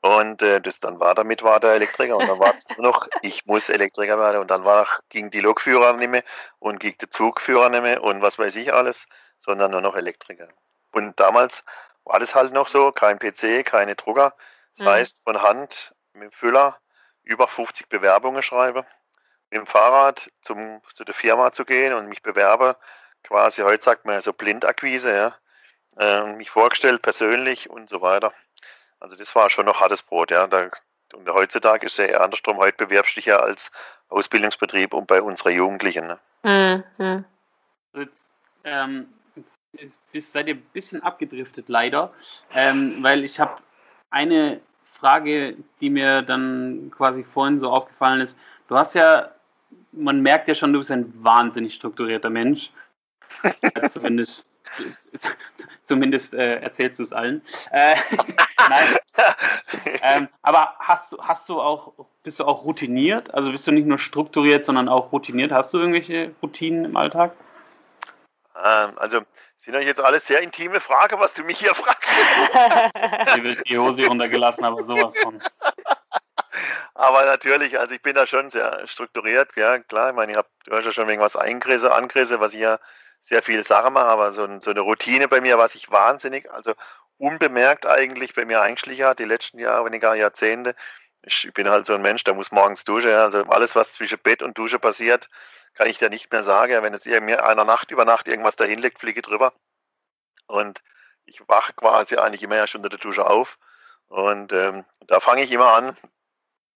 Und äh, das dann war damit war der Elektriker und dann war es nur noch, ich muss Elektriker werden und dann war ging die Lokführer nicht mehr und ging der Zugführer nicht mehr und was weiß ich alles, sondern nur noch Elektriker. Und damals war das halt noch so, kein PC, keine Drucker, Das mhm. heißt, von Hand mit dem Füller über 50 Bewerbungen schreibe, mit dem Fahrrad zum, zu der Firma zu gehen und mich bewerbe, quasi heute sagt man ja so Blindakquise, ja, äh, mich vorgestellt persönlich und so weiter. Also das war schon noch hartes Brot, ja. Da, und heutzutage ist es ja eher andersrum, heute bewerbst du dich ja als Ausbildungsbetrieb und bei unseren Jugendlichen. Ne? Mhm. Jetzt, ähm, jetzt seid ihr ein bisschen abgedriftet leider, ähm, weil ich habe eine Frage, die mir dann quasi vorhin so aufgefallen ist. Du hast ja, man merkt ja schon, du bist ein wahnsinnig strukturierter Mensch. zumindest zumindest äh, erzählst du es allen. Äh, nein. ähm, aber hast du, hast du auch, bist du auch routiniert? Also bist du nicht nur strukturiert, sondern auch routiniert? Hast du irgendwelche Routinen im Alltag? Ähm, also sind euch jetzt alles sehr intime Fragen, was du mich hier fragst. ich will die Hose runtergelassen, aber sowas von. Aber natürlich, also ich bin da schon sehr strukturiert, ja klar. Ich meine, ich hab, du hast ja schon irgendwas eingerissen, angerissen, was ich ja sehr viele Sachen mache, aber so, so, eine Routine bei mir, was ich wahnsinnig, also unbemerkt eigentlich bei mir eingeschlichen hat, die letzten Jahre, weniger Jahrzehnte. Ich bin halt so ein Mensch, der muss morgens duschen. Also alles, was zwischen Bett und Dusche passiert, kann ich da nicht mehr sagen. Wenn jetzt mir einer Nacht über Nacht irgendwas dahin liegt, fliege ich drüber. Und ich wache quasi eigentlich immer erst unter der Dusche auf. Und ähm, da fange ich immer an,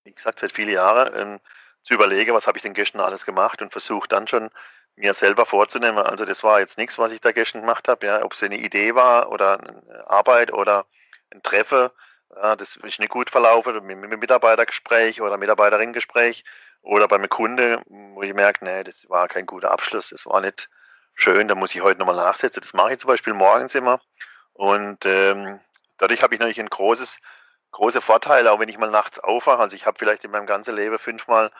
wie gesagt, seit vielen Jahren, ähm, zu überlegen, was habe ich denn gestern alles gemacht und versuche dann schon mir selber vorzunehmen. Also das war jetzt nichts, was ich da gestern gemacht habe, ja, ob es eine Idee war oder eine Arbeit oder ein Treffen, ja, das ist nicht gut verlaufen, mit einem Mitarbeitergespräch oder Mitarbeiterinnengespräch oder beim Kunde, wo ich merke, nee, das war kein guter Abschluss, das war nicht schön, da muss ich heute nochmal nachsetzen. Das mache ich zum Beispiel morgens immer und ähm, dadurch habe ich natürlich ein großes, große Vorteil, auch wenn ich mal nachts aufwache. Also ich habe vielleicht in meinem ganzen Leben fünfmal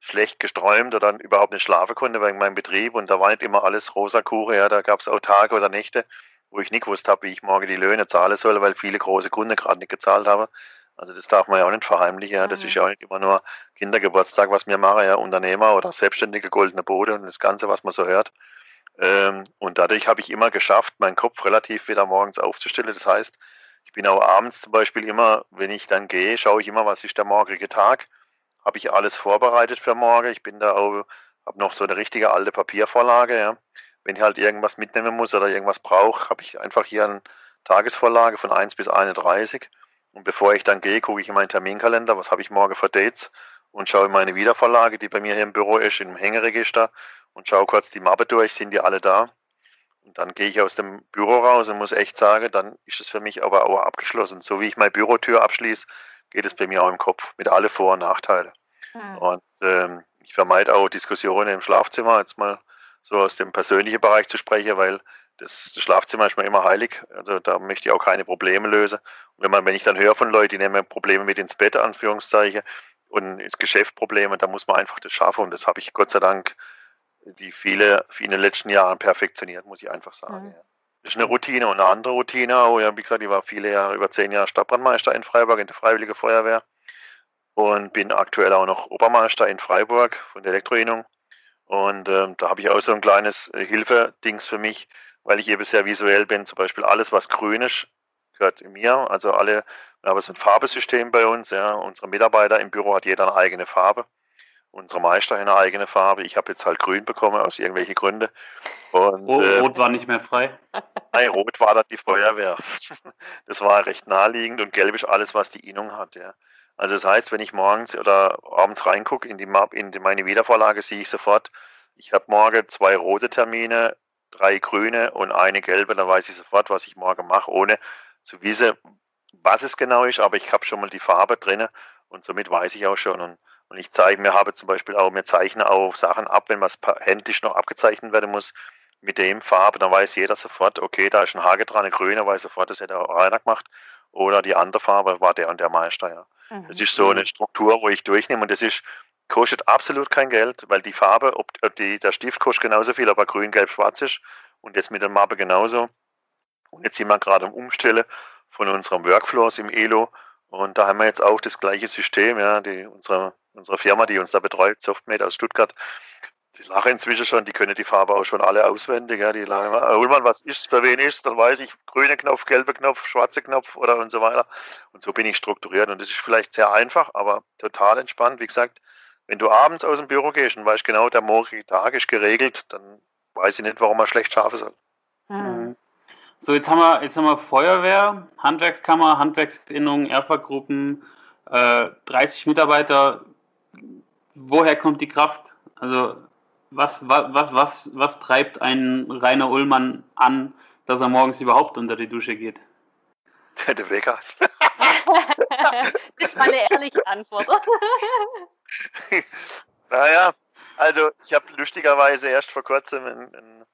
schlecht gesträumt oder dann überhaupt nicht schlafen konnte wegen meinem Betrieb und da war nicht immer alles rosa Kuchen, ja, da gab es auch Tage oder Nächte, wo ich nicht gewusst habe, wie ich morgen die Löhne zahlen soll, weil viele große Kunden gerade nicht gezahlt haben. Also das darf man ja auch nicht verheimlichen, ja. Das mhm. ist ja auch nicht immer nur Kindergeburtstag, was wir machen, ja, Unternehmer oder selbstständige goldene Boote und das Ganze, was man so hört. Ähm, und dadurch habe ich immer geschafft, meinen Kopf relativ wieder morgens aufzustellen. Das heißt, ich bin auch abends zum Beispiel immer, wenn ich dann gehe, schaue ich immer, was ist der morgige Tag habe ich alles vorbereitet für morgen. Ich bin da auch, habe noch so eine richtige alte Papiervorlage. Ja. Wenn ich halt irgendwas mitnehmen muss oder irgendwas brauche, habe ich einfach hier eine Tagesvorlage von 1 bis 31. Und bevor ich dann gehe, gucke ich in meinen Terminkalender, was habe ich morgen für Dates und schaue in meine Wiedervorlage, die bei mir hier im Büro ist, im Hängeregister und schaue kurz die Mappe durch, sind die alle da. Und dann gehe ich aus dem Büro raus und muss echt sagen, dann ist es für mich aber auch abgeschlossen. So wie ich meine Bürotür abschließe, geht es bei mir auch im Kopf mit alle Vor- und Nachteile. Mhm. Und ähm, ich vermeide auch Diskussionen im Schlafzimmer, jetzt mal so aus dem persönlichen Bereich zu sprechen, weil das, das Schlafzimmer ist mir immer heilig. Also da möchte ich auch keine Probleme lösen. Und wenn man, wenn ich dann höre von Leuten, die nehmen Probleme mit ins Bett, Anführungszeichen, und ins Geschäft Probleme, dann muss man einfach das schaffen. Und das habe ich Gott sei Dank die viele, viele in den letzten Jahren perfektioniert, muss ich einfach sagen. Mhm. Ja. Das ist eine Routine und eine andere Routine. Auch, ja, wie gesagt, ich war viele Jahre, über zehn Jahre Stadtbrandmeister in Freiburg in der Freiwillige Feuerwehr und bin aktuell auch noch Obermeister in Freiburg von der Elektroinnung. Und ähm, da habe ich auch so ein kleines äh, Hilfedings für mich, weil ich eben sehr visuell bin. Zum Beispiel alles, was grün ist, gehört mir. Also alle, wir haben so ein Farbesystem bei uns. Ja. Unsere Mitarbeiter im Büro hat jeder eine eigene Farbe. Unsere Meister eine eigene Farbe. Ich habe jetzt halt grün bekommen aus irgendwelchen Gründen. Und, rot, äh, rot war nicht mehr frei. Nein, rot war dann die Feuerwehr. Das war recht naheliegend und gelb ist alles, was die Innung hat. Ja. Also das heißt, wenn ich morgens oder abends reingucke in die Map, in die, meine Wiedervorlage, sehe ich sofort, ich habe morgen zwei rote Termine, drei grüne und eine gelbe, dann weiß ich sofort, was ich morgen mache, ohne zu wissen, was es genau ist, aber ich habe schon mal die Farbe drin und somit weiß ich auch schon. Und, und ich zeige mir, habe zum Beispiel auch, mir zeichne auch Sachen ab, wenn was händisch noch abgezeichnet werden muss, mit dem Farbe, dann weiß jeder sofort, okay, da ist ein Hage dran, ein grüner, weiß sofort, das hätte auch einer gemacht. Oder die andere Farbe war der und der Meister, ja. Mhm. Das ist so eine Struktur, wo ich durchnehme und das ist, kostet absolut kein Geld, weil die Farbe, ob, ob die, der Stift kostet genauso viel, ob er grün, gelb, schwarz ist und jetzt mit der Mappe genauso. Und jetzt sind wir gerade am Umstellen von unserem Workflows im ELO und da haben wir jetzt auch das gleiche System, ja, die, unsere, unsere Firma, die uns da betreut, Softmate aus Stuttgart, die lachen inzwischen schon, die können die Farbe auch schon alle auswendig. Ja. Die lachen immer, Ullmann, was ist, für wen ist, dann weiß ich, grüne Knopf, gelbe Knopf, schwarze Knopf oder und so weiter. Und so bin ich strukturiert. Und das ist vielleicht sehr einfach, aber total entspannt. Wie gesagt, wenn du abends aus dem Büro gehst und weißt genau, der morgige Tag ist geregelt, dann weiß ich nicht, warum man schlecht schlafen soll. Mhm. So, jetzt haben wir, jetzt haben wir Feuerwehr, Handwerkskammer, Handwerksinnung, Erfahrgruppen, äh, 30 Mitarbeiter. Woher kommt die Kraft? Also was, was, was, was, was treibt einen Rainer Ullmann an, dass er morgens überhaupt unter die Dusche geht? Der Wecker. das ist meine ehrliche Antwort. naja, also ich habe lustigerweise erst vor kurzem ein, ein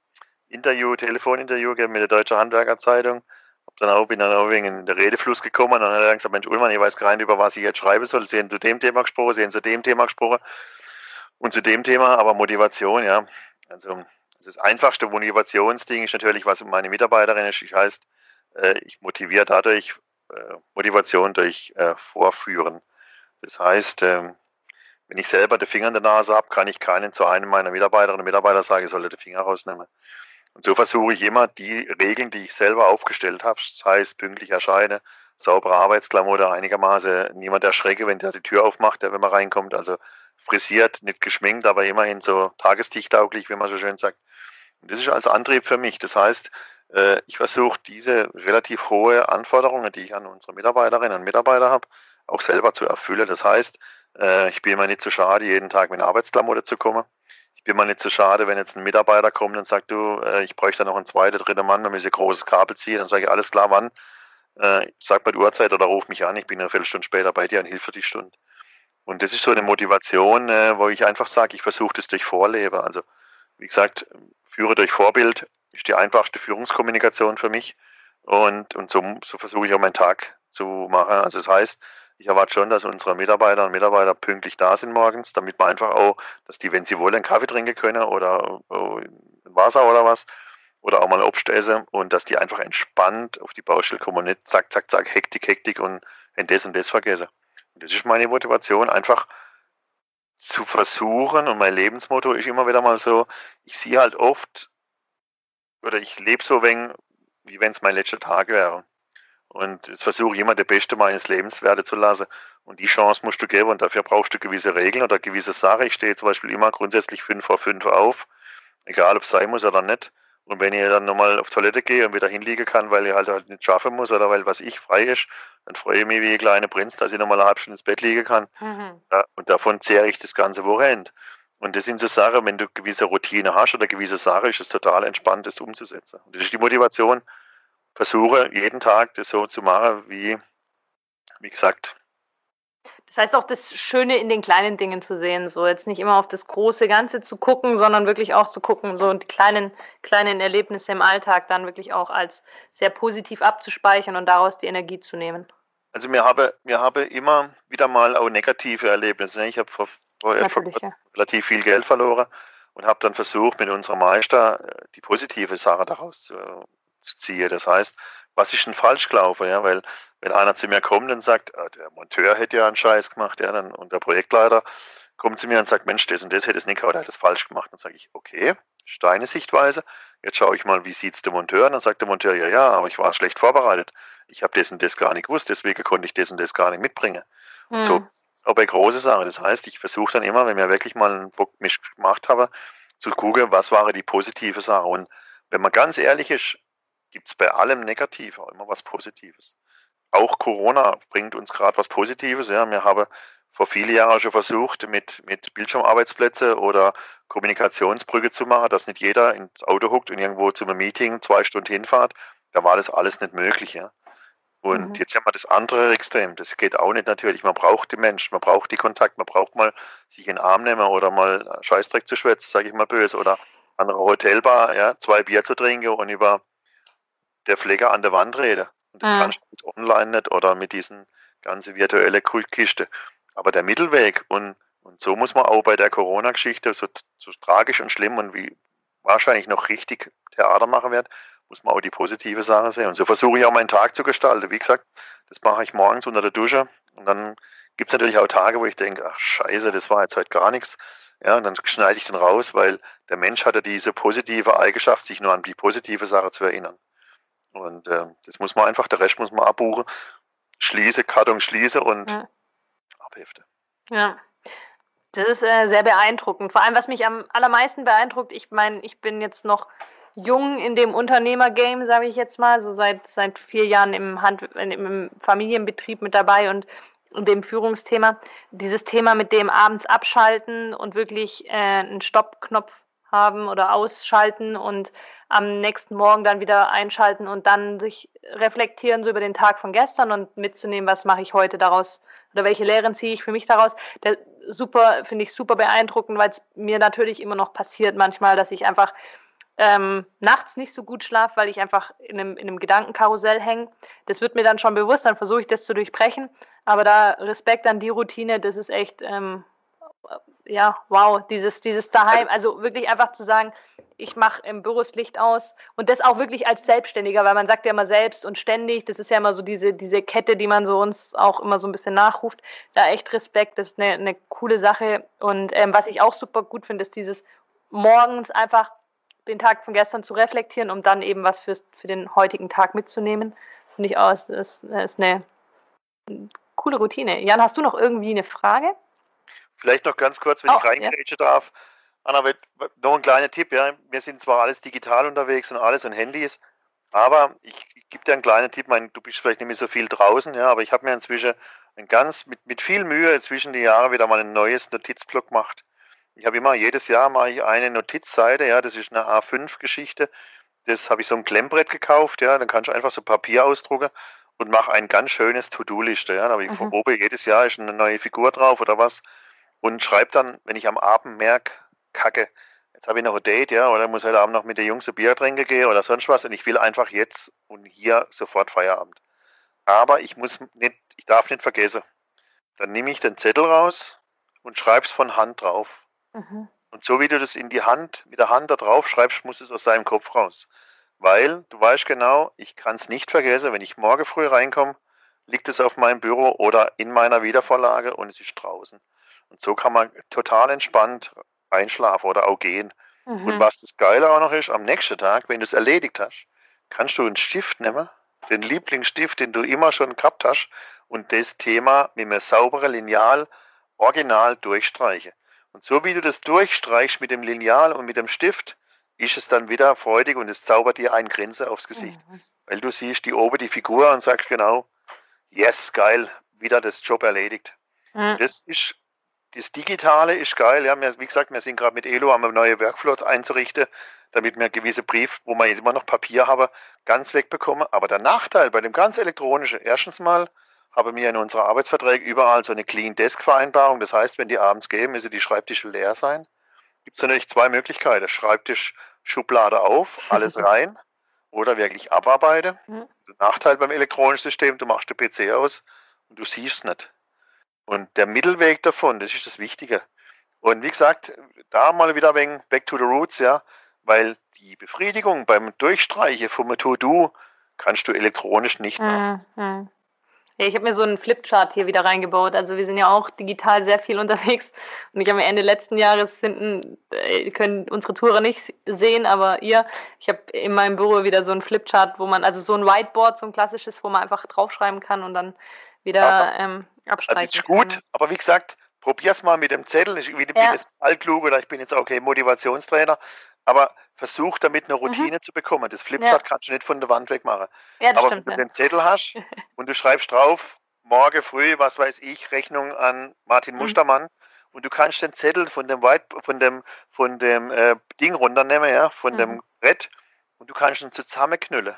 Interview, Telefoninterview gegeben mit der Deutschen Handwerkerzeitung. Hab dann auch, bin dann auch wegen in den Redefluss gekommen und dann hat er gesagt, Mensch Ullmann, ich weiß gar nicht, über was ich jetzt schreiben soll. Sie haben zu dem Thema gesprochen, Sie haben zu dem Thema gesprochen. Und zu dem Thema, aber Motivation, ja. Also das einfachste Motivationsding ist natürlich, was meine Mitarbeiterin ist. Ich heißt, äh, ich motiviere dadurch äh, Motivation durch äh, Vorführen. Das heißt, ähm, wenn ich selber den Finger in der Nase habe, kann ich keinen zu einem meiner Mitarbeiterinnen und Mitarbeiter sagen, ich soll den Finger rausnehmen. Und so versuche ich immer, die Regeln, die ich selber aufgestellt habe, sei es pünktlich erscheine, saubere Arbeitsklamotte, einigermaßen niemand erschrecke, wenn der die Tür aufmacht, wenn man reinkommt. Also frisiert, nicht geschminkt, aber immerhin so tagestichtauglich, wie man so schön sagt. Und das ist als Antrieb für mich. Das heißt, äh, ich versuche diese relativ hohe Anforderungen, die ich an unsere Mitarbeiterinnen und Mitarbeiter habe, auch selber zu erfüllen. Das heißt, äh, ich bin mir nicht zu schade, jeden Tag mit Arbeitsklamotte zu kommen. Ich bin mir nicht zu schade, wenn jetzt ein Mitarbeiter kommt und sagt, du, äh, ich bräuchte noch einen zweiten, dritten Mann, wir müssen ein großes Kabel ziehen. Dann sage ich, alles klar, wann? Sag mal die Uhrzeit oder ruf mich an, ich bin eine Viertelstunde später bei dir und hilf für die Stunde. Und das ist so eine Motivation, äh, wo ich einfach sage, ich versuche das durch Vorlebe. Also, wie gesagt, führe durch Vorbild ist die einfachste Führungskommunikation für mich. Und, und so, so versuche ich auch meinen Tag zu machen. Also das heißt, ich erwarte schon, dass unsere Mitarbeiter und Mitarbeiter pünktlich da sind morgens, damit man einfach auch, dass die, wenn sie wollen, einen Kaffee trinken können oder Wasser oder was, oder auch mal Obst essen und dass die einfach entspannt auf die Baustelle kommen und nicht zack, zack, zack, Hektik, Hektik und das und das vergessen. Und das ist meine Motivation, einfach zu versuchen. Und mein Lebensmotto ist immer wieder mal so, ich sehe halt oft, oder ich lebe so wenig, wie wenn es mein letzter Tag wäre. Und jetzt versuche ich immer, der Beste meines Lebens werden zu lassen. Und die Chance musst du geben und dafür brauchst du gewisse Regeln oder gewisse Sachen. Ich stehe zum Beispiel immer grundsätzlich fünf vor fünf auf, egal ob es sein muss oder nicht. Und wenn ich dann nochmal auf Toilette gehe und wieder hinliegen kann, weil ich halt, halt nicht schaffen muss oder weil was ich frei ist, dann freue ich mich wie ein kleiner Prinz, dass ich nochmal eine halbe Stunde ins Bett liegen kann. Mhm. Ja, und davon zehre ich das ganze Wochenende. Und das sind so Sachen, wenn du gewisse Routine hast oder gewisse Sachen, ist es total entspannt, das umzusetzen. Und das ist die Motivation. Versuche jeden Tag das so zu machen, wie, wie gesagt, das heißt auch das Schöne in den kleinen Dingen zu sehen, so jetzt nicht immer auf das große Ganze zu gucken, sondern wirklich auch zu gucken, so die kleinen, kleinen Erlebnisse im Alltag dann wirklich auch als sehr positiv abzuspeichern und daraus die Energie zu nehmen. Also mir habe, mir habe immer wieder mal auch negative Erlebnisse. Ne? Ich habe vor, vor, vor ja. relativ viel Geld verloren und habe dann versucht, mit unserem Meister äh, die positive Sache daraus zu, zu ziehen. Das heißt, was ist denn falsch gelaufen? Ja, weil wenn einer zu mir kommt und sagt, ah, der Monteur hätte ja einen Scheiß gemacht, ja, dann, und der Projektleiter kommt zu mir und sagt, Mensch, das und das hätte es nicht gehabt, der hat das falsch gemacht. Dann sage ich, okay, ist deine Sichtweise. Jetzt schaue ich mal, wie sieht es der Monteur? Und dann sagt der Monteur, ja, ja, aber ich war schlecht vorbereitet. Ich habe das und das gar nicht gewusst, deswegen konnte ich das und das gar nicht mitbringen. Mhm. Und so bei große Sache. Das heißt, ich versuche dann immer, wenn wir wirklich mal einen Bock gemacht haben, zu gucken, was war die positive Sache. Und wenn man ganz ehrlich ist, gibt es bei allem Negativ auch immer was Positives auch Corona bringt uns gerade was Positives. Ja. Wir haben vor vielen Jahren schon versucht, mit, mit Bildschirmarbeitsplätze oder Kommunikationsbrücke zu machen, dass nicht jeder ins Auto huckt und irgendwo zu einem Meeting zwei Stunden hinfahrt. Da war das alles nicht möglich. Ja. Und mhm. jetzt haben wir das andere Extrem. Das geht auch nicht natürlich. Man braucht die Menschen, man braucht die Kontakt, man braucht mal sich in den Arm nehmen oder mal Scheißdreck zu schwätzen, sage ich mal böse, oder an einer Hotelbar ja, zwei Bier zu trinken und über der Pfleger an der Wand reden. Und das ah. kannst du mit online nicht oder mit diesen ganzen virtuellen Kiste. Aber der Mittelweg und, und so muss man auch bei der Corona-Geschichte, so, so tragisch und schlimm und wie wahrscheinlich noch richtig Theater machen wird, muss man auch die positive Sache sehen. Und so versuche ich auch meinen Tag zu gestalten. Wie gesagt, das mache ich morgens unter der Dusche und dann gibt es natürlich auch Tage, wo ich denke, ach scheiße, das war jetzt heute gar nichts. Ja, und dann schneide ich den raus, weil der Mensch hat ja diese positive Eigenschaft, sich nur an die positive Sache zu erinnern. Und äh, das muss man einfach, der Rest muss man abbuchen. Schließe, Karton schließe und ja. abhefte. Ja. Das ist äh, sehr beeindruckend. Vor allem, was mich am allermeisten beeindruckt, ich meine, ich bin jetzt noch jung in dem Unternehmergame, sage ich jetzt mal, so seit, seit vier Jahren im, Hand, im Familienbetrieb mit dabei und, und dem Führungsthema. Dieses Thema mit dem abends abschalten und wirklich äh, einen Stoppknopf haben oder ausschalten und am nächsten Morgen dann wieder einschalten und dann sich reflektieren so über den Tag von gestern und mitzunehmen, was mache ich heute daraus oder welche Lehren ziehe ich für mich daraus. Der, super, finde ich super beeindruckend, weil es mir natürlich immer noch passiert manchmal, dass ich einfach ähm, nachts nicht so gut schlafe, weil ich einfach in einem, in einem Gedankenkarussell hänge. Das wird mir dann schon bewusst, dann versuche ich das zu durchbrechen. Aber da Respekt an die Routine, das ist echt, ähm, ja, wow, dieses, dieses daheim, also wirklich einfach zu sagen, ich mache im Büro das Licht aus und das auch wirklich als Selbstständiger, weil man sagt ja immer selbst und ständig, das ist ja immer so diese, diese Kette, die man so uns auch immer so ein bisschen nachruft. Da echt Respekt, das ist eine, eine coole Sache. Und ähm, was ich auch super gut finde, ist dieses morgens einfach den Tag von gestern zu reflektieren, um dann eben was fürs, für den heutigen Tag mitzunehmen. Finde ich auch, ist, ist, ist eine coole Routine. Jan, hast du noch irgendwie eine Frage? Vielleicht noch ganz kurz, wenn oh, ich reingrätsche ja. darf. Anna, noch ein kleiner Tipp, ja. Wir sind zwar alles digital unterwegs und alles und Handys, aber ich, ich gebe dir einen kleinen Tipp, mein, du bist vielleicht nicht mehr so viel draußen, ja, aber ich habe mir inzwischen ein ganz mit, mit viel Mühe zwischen die Jahre wieder mal ein neues Notizblock gemacht. Ich habe immer, jedes Jahr mache ich eine Notizseite, ja, das ist eine A5-Geschichte. Das habe ich so ein Klemmbrett gekauft, ja, dann kannst du einfach so Papier ausdrucken und mache ein ganz schönes To-Do-Liste, ja. Da habe ich mhm. oben jedes Jahr ist eine neue Figur drauf oder was und schreibe dann, wenn ich am Abend merke, Kacke, jetzt habe ich noch ein Date, ja, oder muss heute Abend noch mit der Jungs ein Bier trinken gehen oder sonst was und ich will einfach jetzt und hier sofort Feierabend. Aber ich muss nicht, ich darf nicht vergessen. Dann nehme ich den Zettel raus und schreibe es von Hand drauf. Mhm. Und so wie du das in die Hand, mit der Hand da drauf schreibst, muss es aus deinem Kopf raus. Weil du weißt genau, ich kann es nicht vergessen, wenn ich morgen früh reinkomme, liegt es auf meinem Büro oder in meiner Wiedervorlage und es ist draußen. Und so kann man total entspannt einschlafen oder auch gehen. Mhm. Und was das Geile auch noch ist, am nächsten Tag, wenn du es erledigt hast, kannst du einen Stift nehmen, den Lieblingsstift, den du immer schon gehabt hast, und das Thema mit einem sauberen Lineal original durchstreichen. Und so wie du das durchstreichst mit dem Lineal und mit dem Stift, ist es dann wieder freudig und es zaubert dir ein Grinse aufs Gesicht. Mhm. Weil du siehst die oben die Figur und sagst genau, yes, geil, wieder das Job erledigt. Mhm. Das ist, das Digitale ist geil. Ja, wir, wie gesagt, wir sind gerade mit Elo am neue Workflow einzurichten, damit wir gewisse Brief, wo wir jetzt immer noch Papier haben, ganz wegbekommen. Aber der Nachteil bei dem ganz elektronischen, erstens mal, haben wir in unseren Arbeitsverträgen überall so eine Clean Desk Vereinbarung. Das heißt, wenn die abends gehen, müssen die Schreibtische leer sein. Gibt es natürlich zwei Möglichkeiten. Schreibtisch, Schublade auf, alles rein oder wirklich abarbeiten. Mhm. Der Nachteil beim elektronischen System, du machst den PC aus und du siehst es nicht. Und der Mittelweg davon, das ist das Wichtige. Und wie gesagt, da mal wieder wegen Back to the Roots, ja, weil die Befriedigung beim Durchstreichen vom To-Do kannst du elektronisch nicht machen. Mhm. Ja, ich habe mir so einen Flipchart hier wieder reingebaut. Also wir sind ja auch digital sehr viel unterwegs. Und ich habe mir Ende letzten Jahres hinten, äh, können unsere Tourer nicht sehen, aber ihr, ich habe in meinem Büro wieder so einen Flipchart, wo man, also so ein Whiteboard, so ein klassisches, wo man einfach draufschreiben kann und dann wieder aber, ähm, abstreichen also ist gut, kann. aber wie gesagt, probier's mal mit dem Zettel. Ich, wie, ja. das altklug oder ich bin jetzt okay Motivationstrainer. Aber versuch damit eine mhm. Routine mhm. zu bekommen. Das Flipchart ja. kannst du nicht von der Wand wegmachen. Ja, Aber stimmt, wenn du den Zettel hast und du schreibst drauf, morgen früh, was weiß ich, Rechnung an Martin mhm. Mustermann und du kannst den Zettel von dem White, von dem, von dem äh, Ding runternehmen, ja, von mhm. dem Brett und du kannst ihn zusammenknüllen.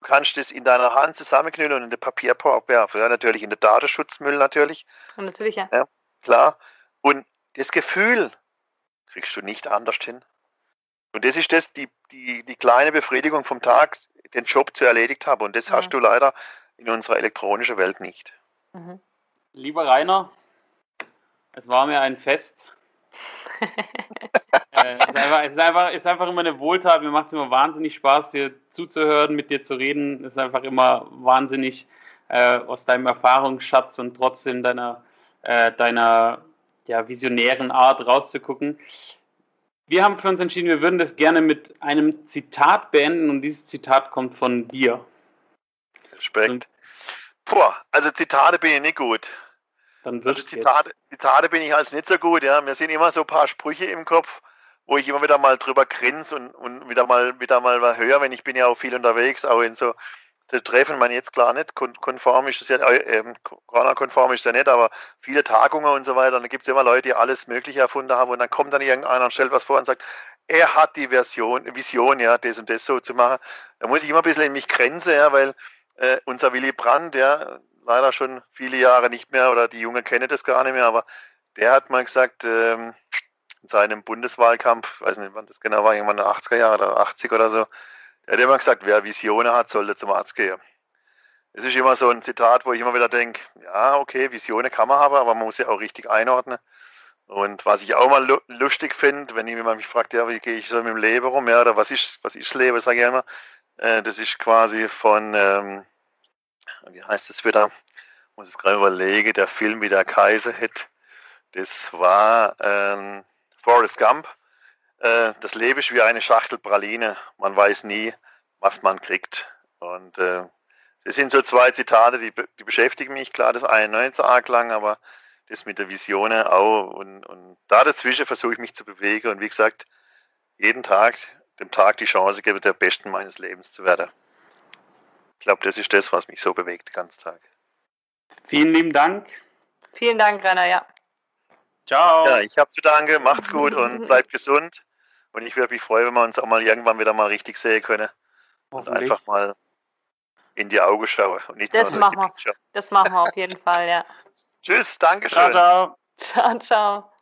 Du kannst es in deiner Hand zusammenknüllen und in den Papierkorb werfen. Ja, natürlich in den Datenschutzmüll natürlich. Und natürlich, ja. ja. Klar. Und das Gefühl kriegst du nicht anders hin. Und das ist das, die, die, die kleine Befriedigung vom Tag, den Job zu erledigt haben. Und das mhm. hast du leider in unserer elektronischen Welt nicht. Mhm. Lieber Rainer, es war mir ein Fest. es, ist einfach, es, ist einfach, ist einfach immer eine Wohltat. Mir macht es immer wahnsinnig Spaß, dir zuzuhören, mit dir zu reden. Es ist einfach immer wahnsinnig äh, aus deinem Erfahrungsschatz und trotzdem deiner, äh, deiner ja, visionären Art rauszugucken. Wir haben für uns entschieden, wir würden das gerne mit einem Zitat beenden und dieses Zitat kommt von dir. Respekt. Boah, also Zitate bin ich nicht gut. Dann also Zitate, Zitate bin ich halt nicht so gut, ja. Mir sind immer so ein paar Sprüche im Kopf, wo ich immer wieder mal drüber grinse und, und wieder mal wieder mal höre, wenn ich bin ja auch viel unterwegs, auch in so Treffen, man jetzt klar nicht, konform ist es ja, äh, Corona-konform ist es ja nicht, aber viele Tagungen und so weiter, da gibt es immer Leute, die alles Mögliche erfunden haben und dann kommt dann irgendeiner und stellt was vor und sagt, er hat die Version, Vision, ja, das und das so zu machen. Da muss ich immer ein bisschen in mich grenzen, ja, weil äh, unser Willy Brandt, der leider schon viele Jahre nicht mehr, oder die Jungen kennen das gar nicht mehr, aber der hat mal gesagt, ähm, in seinem Bundeswahlkampf, weiß nicht, wann das genau war, irgendwann in den 80er Jahren oder 80 oder so, er hat immer gesagt, wer Visionen hat, sollte zum Arzt gehen. Es ist immer so ein Zitat, wo ich immer wieder denke, ja, okay, Visionen kann man haben, aber man muss sie auch richtig einordnen. Und was ich auch mal lustig finde, wenn jemand mich fragt, ja, wie gehe ich so mit dem Leben rum, ja, oder was ist, was ist Leben, sage ich immer, äh, das ist quasi von, ähm, wie heißt es wieder, ich muss es gerade überlegen, der Film, wie der Kaiser hit, das war ähm, Forrest Gump. Äh, das Leben ist wie eine Schachtel Praline. Man weiß nie, was man kriegt. Und äh, das sind so zwei Zitate, die, die beschäftigen mich. Klar, das eine nicht so arg lang, aber das mit der Vision auch. Und, und da dazwischen versuche ich mich zu bewegen. Und wie gesagt, jeden Tag, dem Tag die Chance gebe, der Besten meines Lebens zu werden. Ich glaube, das ist das, was mich so bewegt den ganzen Tag. Vielen lieben Dank. Vielen Dank, Rainer, ja. Ciao. Ja, ich habe zu danken. Macht's gut und bleibt gesund. Und ich würde mich freuen, wenn wir uns auch mal irgendwann wieder mal richtig sehen können. Und einfach mal in die Augen schauen. Und nicht das machen wir. Das machen wir auf jeden Fall, ja. Tschüss, Dankeschön. Ciao, ciao. Ciao, ciao.